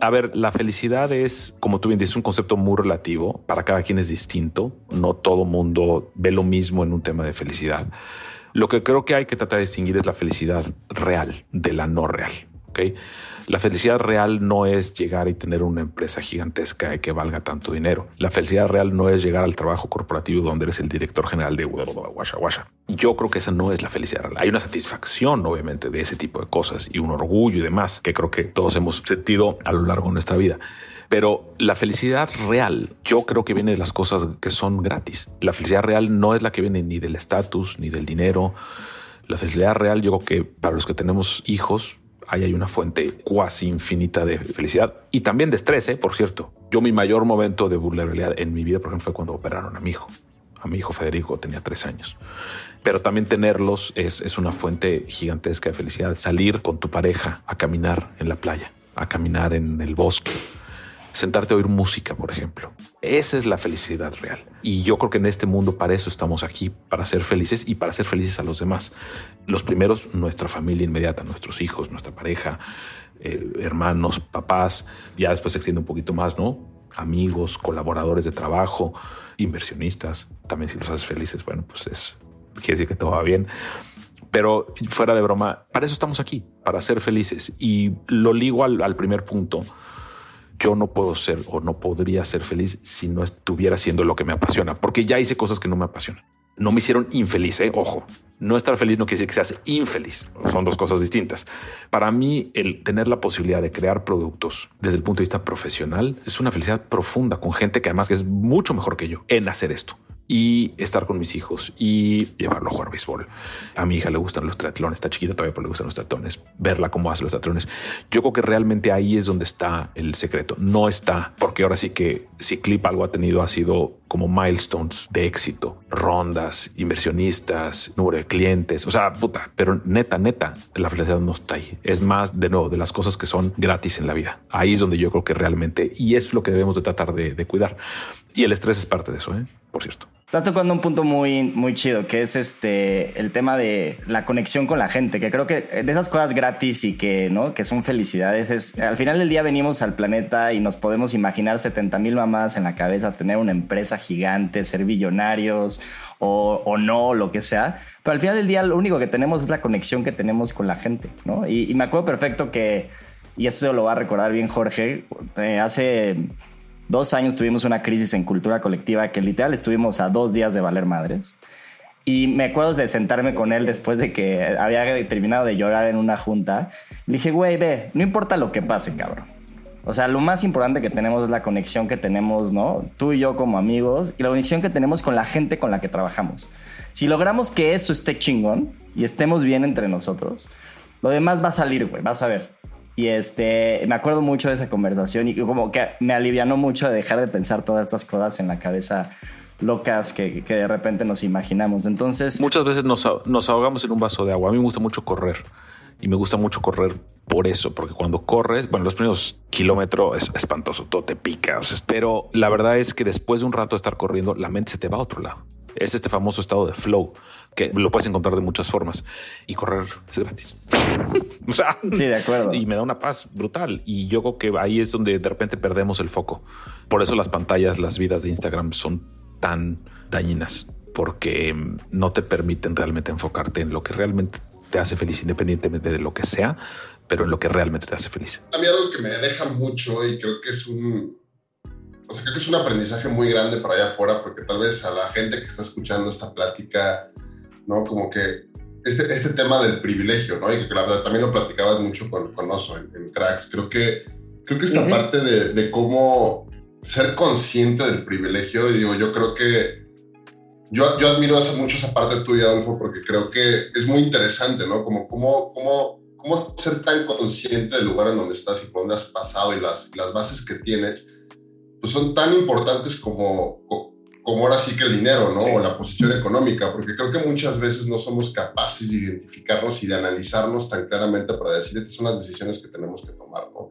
A ver, la felicidad es, como tú bien dices, un concepto muy relativo. Para cada quien es distinto. No todo mundo ve lo mismo en un tema de felicidad. Lo que creo que hay que tratar de distinguir es la felicidad real de la no real. ¿okay? La felicidad real no es llegar y tener una empresa gigantesca que valga tanto dinero. La felicidad real no es llegar al trabajo corporativo donde eres el director general de Washa Washa. Yo creo que esa no es la felicidad real. Hay una satisfacción, obviamente, de ese tipo de cosas y un orgullo y demás que creo que todos hemos sentido a lo largo de nuestra vida. Pero la felicidad real, yo creo que viene de las cosas que son gratis. La felicidad real no es la que viene ni del estatus, ni del dinero. La felicidad real, yo creo que para los que tenemos hijos, ahí hay una fuente cuasi infinita de felicidad y también de estrés, ¿eh? por cierto. Yo mi mayor momento de vulnerabilidad en mi vida, por ejemplo, fue cuando operaron a mi hijo. A mi hijo Federico tenía tres años. Pero también tenerlos es, es una fuente gigantesca de felicidad. Salir con tu pareja a caminar en la playa, a caminar en el bosque, sentarte a oír música, por ejemplo. Esa es la felicidad real. Y yo creo que en este mundo para eso estamos aquí, para ser felices y para ser felices a los demás. Los primeros, nuestra familia inmediata, nuestros hijos, nuestra pareja, eh, hermanos, papás, ya después se extiende un poquito más, ¿no? Amigos, colaboradores de trabajo, inversionistas. También si los haces felices, bueno, pues es, quiere decir que todo va bien. Pero fuera de broma, para eso estamos aquí, para ser felices. Y lo ligo al, al primer punto yo no puedo ser o no podría ser feliz si no estuviera haciendo lo que me apasiona, porque ya hice cosas que no me apasionan. No me hicieron infeliz, ¿eh? ojo. No estar feliz no quiere decir que seas infeliz. Son dos cosas distintas. Para mí, el tener la posibilidad de crear productos desde el punto de vista profesional es una felicidad profunda con gente que además es mucho mejor que yo en hacer esto y estar con mis hijos y llevarlo a jugar béisbol. A mi hija le gustan los triatlones, está chiquita todavía, pero le gustan los triatlones, verla cómo hace los triatlones. Yo creo que realmente ahí es donde está el secreto. No está, porque ahora sí que si Clip algo ha tenido ha sido como milestones de éxito, rondas, inversionistas, número de clientes, o sea, puta, pero neta, neta, la felicidad no está ahí. Es más, de nuevo, de las cosas que son gratis en la vida. Ahí es donde yo creo que realmente, y es lo que debemos de tratar de, de cuidar. Y el estrés es parte de eso, ¿eh? Por cierto. Estás tocando un punto muy, muy chido, que es este el tema de la conexión con la gente, que creo que de esas cosas gratis y que, ¿no? que son felicidades, es al final del día venimos al planeta y nos podemos imaginar 70 mil mamás en la cabeza, tener una empresa gigante, ser billonarios o, o, no, lo que sea. Pero al final del día lo único que tenemos es la conexión que tenemos con la gente, ¿no? Y, y me acuerdo perfecto que, y eso lo va a recordar bien Jorge, eh, hace dos años tuvimos una crisis en cultura colectiva que literal estuvimos a dos días de valer madres. Y me acuerdo de sentarme con él después de que había terminado de llorar en una junta. Le dije, güey, ve, no importa lo que pase, cabrón. O sea, lo más importante que tenemos es la conexión que tenemos, ¿no? Tú y yo como amigos y la conexión que tenemos con la gente con la que trabajamos. Si logramos que eso esté chingón y estemos bien entre nosotros, lo demás va a salir, güey, vas a ver. Y este, me acuerdo mucho de esa conversación y como que me alivianó mucho de dejar de pensar todas estas cosas en la cabeza locas que, que de repente nos imaginamos. Entonces... Muchas veces nos, nos, ahogamos en un vaso de agua. A mí me gusta mucho correr y me gusta mucho correr por eso, porque cuando corres, bueno, los primeros kilómetros es espantoso, todo te pica, pero la verdad es que después de un rato de estar corriendo, la mente se te va a otro lado. Es este famoso estado de flow que lo puedes encontrar de muchas formas y correr es gratis. o sea, sí, de acuerdo. Y me da una paz brutal. Y yo creo que ahí es donde de repente perdemos el foco. Por eso las pantallas, las vidas de Instagram son tan dañinas, porque no te permiten realmente enfocarte en lo que realmente te hace feliz, independientemente de lo que sea, pero en lo que realmente te hace feliz. A mí algo que me deja mucho y creo que es un, o sea, creo que es un aprendizaje muy grande para allá afuera, porque tal vez a la gente que está escuchando esta plática ¿no? Como que este, este tema del privilegio, ¿no? Y que la verdad también lo platicabas mucho con, con Oso en, Cracks. Creo que, creo que esta parte de, de, cómo ser consciente del privilegio, y digo, yo creo que yo, yo admiro hace mucho esa parte tuya, Adolfo, porque creo que es muy interesante, ¿no? Como cómo, cómo, cómo ser tan consciente del lugar en donde estás y por dónde has pasado y las, las bases que tienes, pues son tan importantes como, como ahora sí que el dinero, ¿no? O la posición económica, porque creo que muchas veces no somos capaces de identificarnos y de analizarnos tan claramente para decir, estas son las decisiones que tenemos que tomar, ¿no?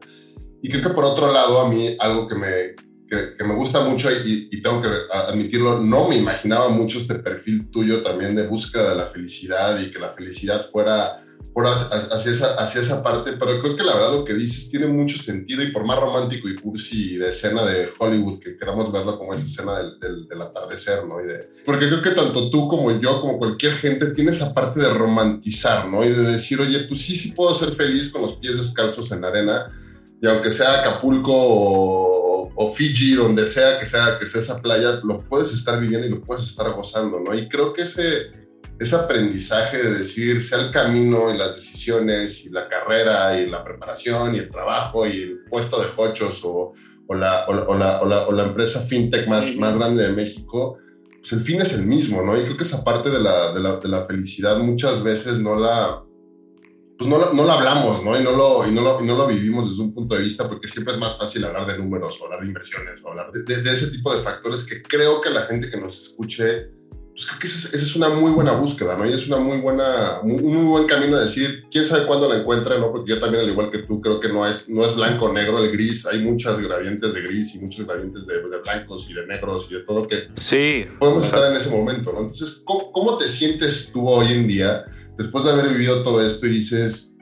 Y creo que por otro lado, a mí algo que me, que, me gusta mucho y, y, tengo que admitirlo, no me imaginaba mucho este perfil tuyo también de búsqueda de la felicidad y que la felicidad fuera por hacia, esa, hacia esa parte, pero creo que la verdad lo que dices tiene mucho sentido y por más romántico y cursi de escena de Hollywood que queramos verlo como esa escena del, del, atardecer, ¿no? Y de, porque creo que tanto tú como yo, como cualquier gente, tiene esa parte de romantizar, ¿no? Y de decir, oye, pues sí, sí puedo ser feliz con los pies descalzos en la arena y aunque sea Acapulco o, o Fiji, donde sea que sea que sea esa playa, lo puedes estar viviendo y lo puedes estar gozando, ¿no? Y creo que ese ese aprendizaje de decir, sea el camino y las decisiones y la carrera y la preparación y el trabajo y el puesto de hochos o, o, la, o, la, o la, empresa fintech más, más grande de México, pues el fin es el mismo, ¿no? Y creo que esa parte de la, de la, de la felicidad muchas veces no la, pues no, no, lo hablamos, ¿no? Y no lo, y, no lo, y no lo vivimos desde un punto de vista porque siempre es más fácil hablar de números o hablar de inversiones o hablar de, de ese tipo de factores que creo que la gente que nos escuche pues creo que esa es, una muy buena búsqueda, ¿no? Y es una muy buena, un muy buen camino de decir, quién sabe cuándo la encuentre, ¿no? Porque yo también, al igual que tú, creo que no es, no es blanco o negro el gris, hay muchas gradientes de gris y muchos gradientes de, blancos y de negros y de todo que sí, podemos estar en ese momento, ¿no? Entonces, ¿cómo, te sientes tú hoy en día después de haber vivido todo esto y dices,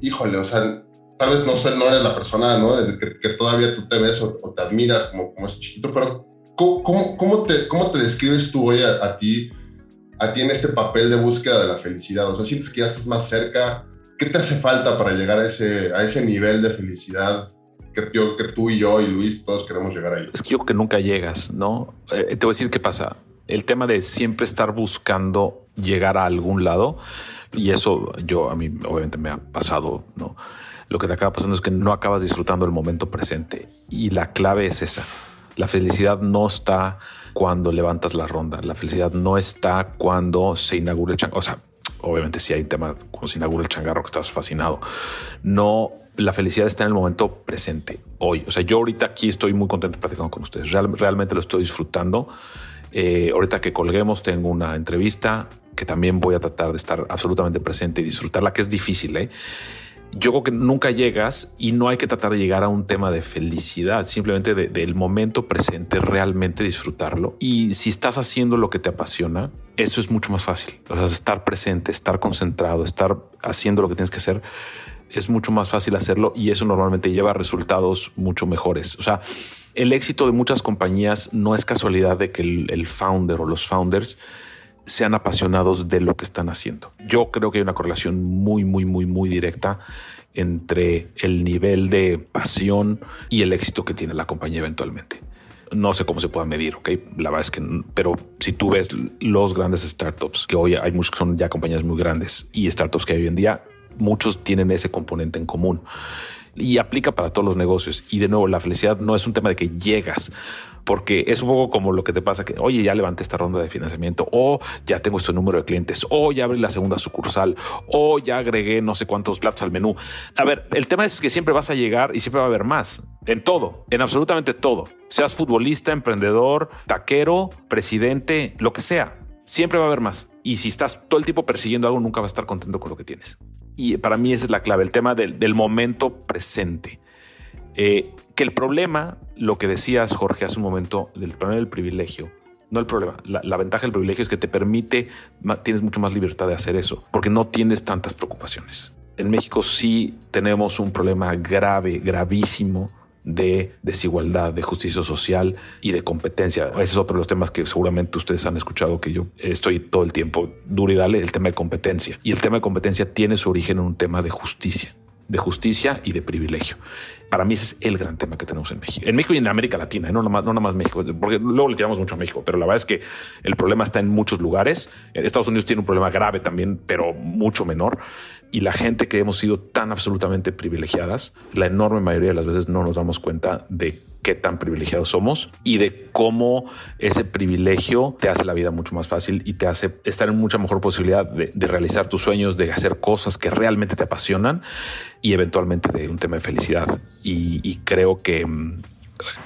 híjole, o sea, tal vez no, no eres la persona, ¿no? Que, todavía tú te ves o, o te admiras como, como ese chiquito, pero ¿Cómo, cómo, te, ¿Cómo te describes tú hoy a, ti, a ti en este papel de búsqueda de la felicidad? O sea, ¿sientes que ya estás más cerca? ¿Qué te hace falta para llegar a ese, a ese nivel de felicidad que, que tú y yo y Luis todos queremos llegar ahí? Es que yo creo que nunca llegas, ¿no? Eh, te voy a decir qué pasa. El tema de siempre estar buscando llegar a algún lado, y eso yo a mí obviamente me ha pasado, ¿no? Lo que te acaba pasando es que no acabas disfrutando el momento presente y la clave es esa la felicidad no está cuando levantas la ronda. La felicidad no está cuando se inaugura el changarro. O sea, obviamente si hay tema cuando se inaugura el changarro que estás fascinado. No, la felicidad está en el momento presente, hoy. O sea, yo ahorita aquí estoy muy contento platicando con ustedes. realmente lo estoy disfrutando. Eh, ahorita que colguemos tengo una entrevista que también voy a tratar de estar absolutamente presente y disfrutarla, que es difícil, ¿eh? Yo creo que nunca llegas y no hay que tratar de llegar a un tema de felicidad, simplemente del momento presente, realmente disfrutarlo. Y si estás haciendo lo que te apasiona, eso es mucho más fácil. O sea, estar presente, estar concentrado, estar haciendo lo que tienes que hacer, es mucho más fácil hacerlo y eso normalmente lleva a resultados mucho mejores. O sea, el éxito de muchas compañías no es casualidad de que el founder o los founders sean apasionados de lo que están haciendo. Yo creo que hay una correlación muy, muy, muy, muy directa entre el nivel de pasión y el éxito que tiene la compañía eventualmente. No sé cómo se pueda medir, ¿ok? La verdad es que, pero si tú ves los grandes startups, que hoy hay muchos que son ya compañías muy grandes y startups que hay hoy en día, muchos tienen ese componente en común y aplica para todos los negocios. Y de nuevo, la felicidad no es un tema de que llegas, porque es un poco como lo que te pasa que, oye, ya levanté esta ronda de financiamiento, o ya tengo este número de clientes, o ya abrí la segunda sucursal, o ya agregué no sé cuántos platos al menú. A ver, el tema es que siempre vas a llegar y siempre va a haber más, en todo, en absolutamente todo. Seas futbolista, emprendedor, taquero, presidente, lo que sea, siempre va a haber más. Y si estás todo el tiempo persiguiendo algo, nunca vas a estar contento con lo que tienes. Y para mí esa es la clave, el tema del, momento presente. Eh, que el problema, lo que decías Jorge hace un momento, del problema del privilegio, no el problema, la, ventaja del privilegio es que te permite, tienes mucho más libertad de hacer eso, porque no tienes tantas preocupaciones. En México sí tenemos un problema grave, gravísimo de desigualdad, de justicia social y de competencia. Ese es otro de los temas que seguramente ustedes han escuchado que yo estoy todo el tiempo duro y dale, el tema de competencia. Y el tema de competencia tiene su origen en un tema de justicia de justicia y de privilegio. Para mí ese es el gran tema que tenemos en México. En México y en América Latina, ¿eh? no nada no más México, porque luego le tiramos mucho a México, pero la verdad es que el problema está en muchos lugares. Estados Unidos tiene un problema grave también, pero mucho menor. Y la gente que hemos sido tan absolutamente privilegiadas, la enorme mayoría de las veces no nos damos cuenta de qué tan privilegiados somos y de cómo ese privilegio te hace la vida mucho más fácil y te hace estar en mucha mejor posibilidad de, realizar tus sueños, de hacer cosas que realmente te apasionan y eventualmente de un tema de felicidad. Y, creo que mm,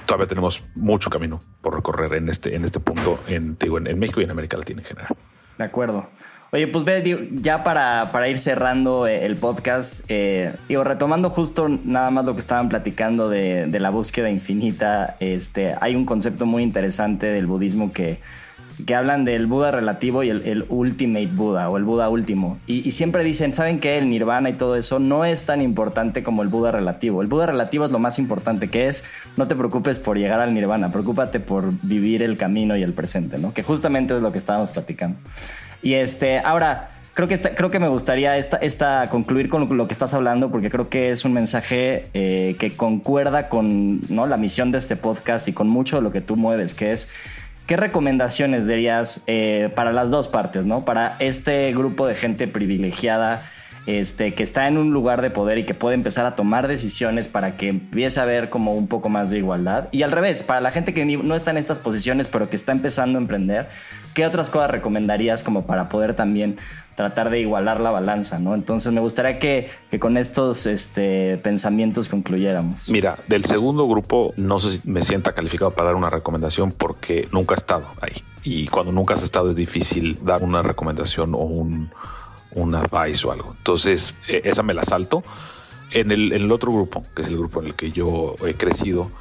todavía tenemos mucho camino por recorrer en este, en este punto en, en México y en América Latina en general. De acuerdo. Oye, pues ve, ya para, para ir cerrando eh, el podcast, eh, digo, retomando justo nada más lo que estaban platicando de, de, la búsqueda infinita, este, hay un concepto muy interesante del budismo que, que hablan del Buda relativo y el, el Ultimate Buda o el Buda último. Y, siempre dicen, ¿saben qué? El nirvana y todo eso no es tan importante como el Buda relativo. El Buda relativo es lo más importante que es, no te preocupes por llegar al nirvana, preocúpate por vivir el camino y el presente, ¿no? Que justamente es lo que estábamos platicando. Y este, ahora, creo que, creo que me gustaría esta, esta, concluir con lo que estás hablando, porque creo que es un mensaje eh, que concuerda con ¿no? la misión de este podcast y con mucho de lo que tú mueves, que es ¿Qué recomendaciones dirías eh, para las dos partes, ¿no? Para este grupo de gente privilegiada este, que está en un lugar de poder y que puede empezar a tomar decisiones para que empiece a haber como un poco más de igualdad. Y al revés, para la gente que no está en estas posiciones pero que está empezando a emprender, ¿qué otras cosas recomendarías como para poder también tratar de igualar la balanza, ¿no? Entonces me gustaría que, que con estos este, pensamientos concluyéramos. Mira, del segundo grupo no sé si me sienta calificado para dar una recomendación porque nunca he estado ahí. Y cuando nunca has estado es difícil dar una recomendación o un un advice o algo. Entonces, e, esa me la salto. En el, en el, otro grupo, que es el grupo en el que yo he crecido,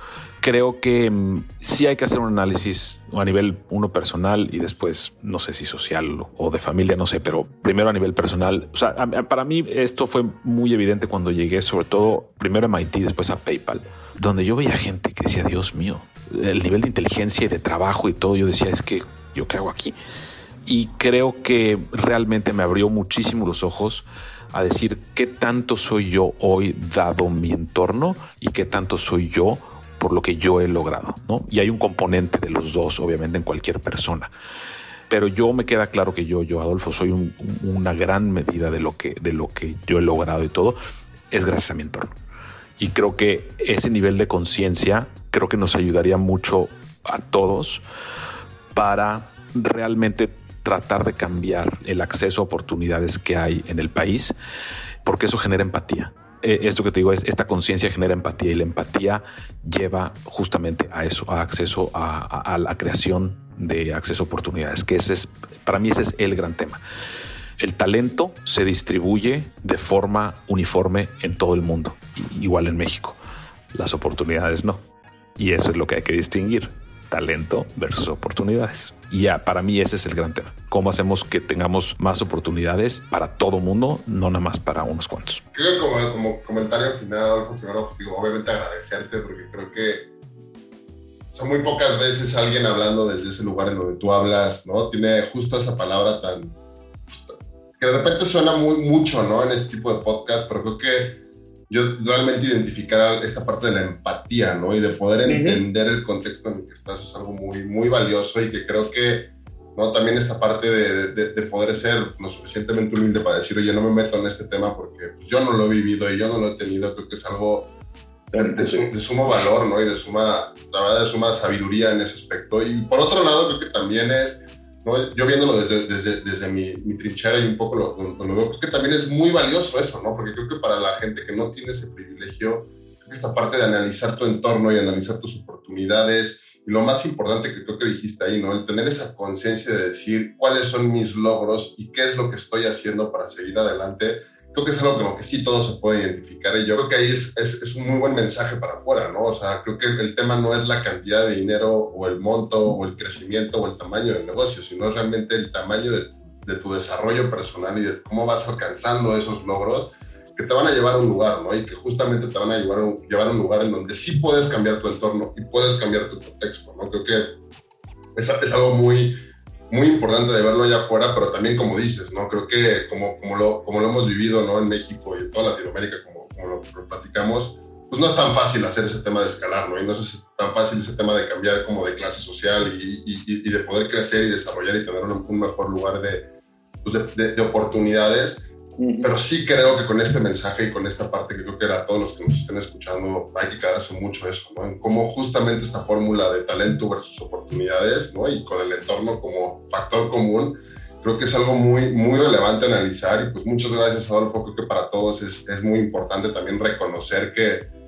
creo que mm, sí hay que hacer un análisis a nivel uno personal y después, no sé si social o de familia, no sé, pero primero a nivel personal. O sea, para mí esto fue muy evidente cuando llegué, sobre todo primero a MIT, después a PayPal, donde yo veía gente que decía, Dios mío, el nivel de inteligencia y de trabajo y todo, yo decía, es que yo qué hago aquí y creo que realmente me abrió muchísimo los ojos a decir qué tanto soy yo hoy dado mi entorno y qué tanto soy yo por lo que yo he logrado, ¿no? Y hay un componente de los dos, obviamente, en cualquier persona. Pero yo me queda claro que yo, yo, Adolfo, soy una gran medida de lo, que, de lo que yo he logrado y todo, es gracias a mi entorno. Y creo que ese nivel de conciencia creo que nos ayudaría mucho a todos para realmente tratar de cambiar el acceso a oportunidades que hay en el país, porque eso genera empatía. Eh, esto que te digo es, esta conciencia genera empatía y la empatía lleva justamente a eso, a acceso a, la creación de acceso a oportunidades, que ese es, para mí ese es el gran tema. El talento se distribuye de forma uniforme en todo el mundo, igual en México. Las oportunidades no. Y eso es lo que hay que distinguir talento versus oportunidades. Y ya, para mí ese es el gran tema. ¿Cómo hacemos que tengamos más oportunidades para todo mundo, no nada más para unos cuantos? Creo que como, como comentario final, primero, digo, obviamente agradecerte porque creo que son muy pocas veces alguien hablando desde ese lugar en donde tú hablas, ¿no? Tiene justo esa palabra tan... que de repente suena muy mucho, ¿no? En este tipo de podcast, pero creo que yo realmente identificar esta parte de la empatía, ¿no? Y de poder entender el contexto en el que estás es algo muy, muy valioso y que creo que, ¿no? También esta parte de, de, poder ser lo suficientemente humilde para decir, oye, no me meto en este tema porque pues, yo no lo he vivido y yo no lo he tenido, creo que es algo de, de, sumo valor, ¿no? Y de suma, la verdad, de suma sabiduría en ese aspecto. Y por otro lado, creo que también es yo viéndolo desde, desde, desde mi, mi, trinchera y un poco lo, lo, veo, creo que también es muy valioso eso, ¿no? Porque creo que para la gente que no tiene ese privilegio, creo que esta parte de analizar tu entorno y analizar tus oportunidades, y lo más importante que creo que dijiste ahí, ¿no? El tener esa conciencia de decir cuáles son mis logros y qué es lo que estoy haciendo para seguir adelante, creo que es algo con lo que sí todo se puede identificar y yo creo que ahí es, es, es, un muy buen mensaje para afuera, ¿no? O sea, creo que el tema no es la cantidad de dinero o el monto o el crecimiento o el tamaño del negocio, sino realmente el tamaño de, de tu desarrollo personal y de cómo vas alcanzando esos logros que te van a llevar a un lugar, ¿no? Y que justamente te van a llevar a un, llevar a un lugar en donde sí puedes cambiar tu entorno y puedes cambiar tu contexto, ¿no? Creo que es, es algo muy muy importante de verlo allá afuera, pero también como dices, ¿no? Creo que como, como, lo, como lo hemos vivido, ¿no? En México y en toda Latinoamérica, como, como lo, platicamos, pues no es tan fácil hacer ese tema de escalar, ¿no? Y no es tan fácil ese tema de cambiar como de clase social y, y, y de poder crecer y desarrollar y tener un, mejor lugar de, pues de, de, oportunidades. Pero sí creo que con este mensaje y con esta parte que creo que a todos los que nos estén escuchando hay que quedarse mucho eso, ¿no? En cómo justamente esta fórmula de talento versus oportunidades, ¿no? Y con el entorno como factor común, creo que es algo muy, muy relevante analizar y pues muchas gracias Adolfo, creo que para todos es, es muy importante también reconocer que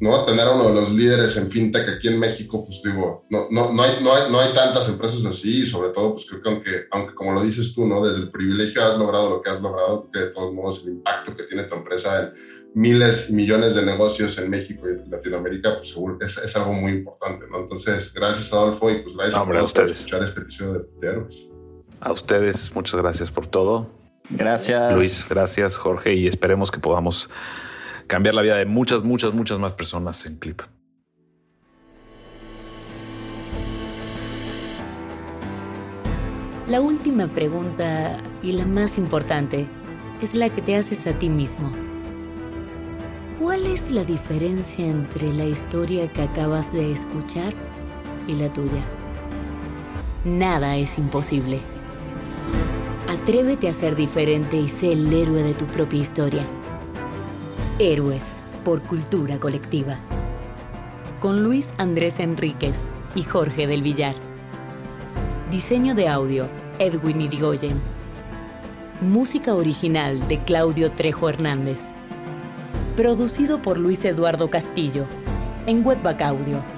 ¿no? Tener a uno de los líderes en fintech aquí en México, pues digo, no, no, no, hay, no, hay, no hay tantas empresas así y sobre todo, pues creo que aunque, aunque como lo dices tú, ¿no? Desde el privilegio has logrado lo que has logrado, que de todos modos el impacto que tiene tu empresa en miles millones de negocios en México y en Latinoamérica, pues es, es algo muy importante, ¿no? Entonces, gracias Adolfo y pues gracias por escuchar este episodio de, de Héroes. A ustedes, muchas gracias por todo. Gracias. Luis, gracias Jorge y esperemos que podamos cambiar la vida de muchas, muchas, muchas más personas en Clip. La última pregunta y la más importante es la que te haces a ti mismo. ¿Cuál es la diferencia entre la historia que acabas de escuchar y la tuya? Nada es imposible. Atrévete a ser diferente y sé el héroe de tu propia historia. Héroes por Cultura Colectiva. Con Luis Andrés Enríquez y Jorge del Villar. Diseño de audio, Edwin Irigoyen. Música original de Claudio Trejo Hernández. Producido por Luis Eduardo Castillo en Webback Audio.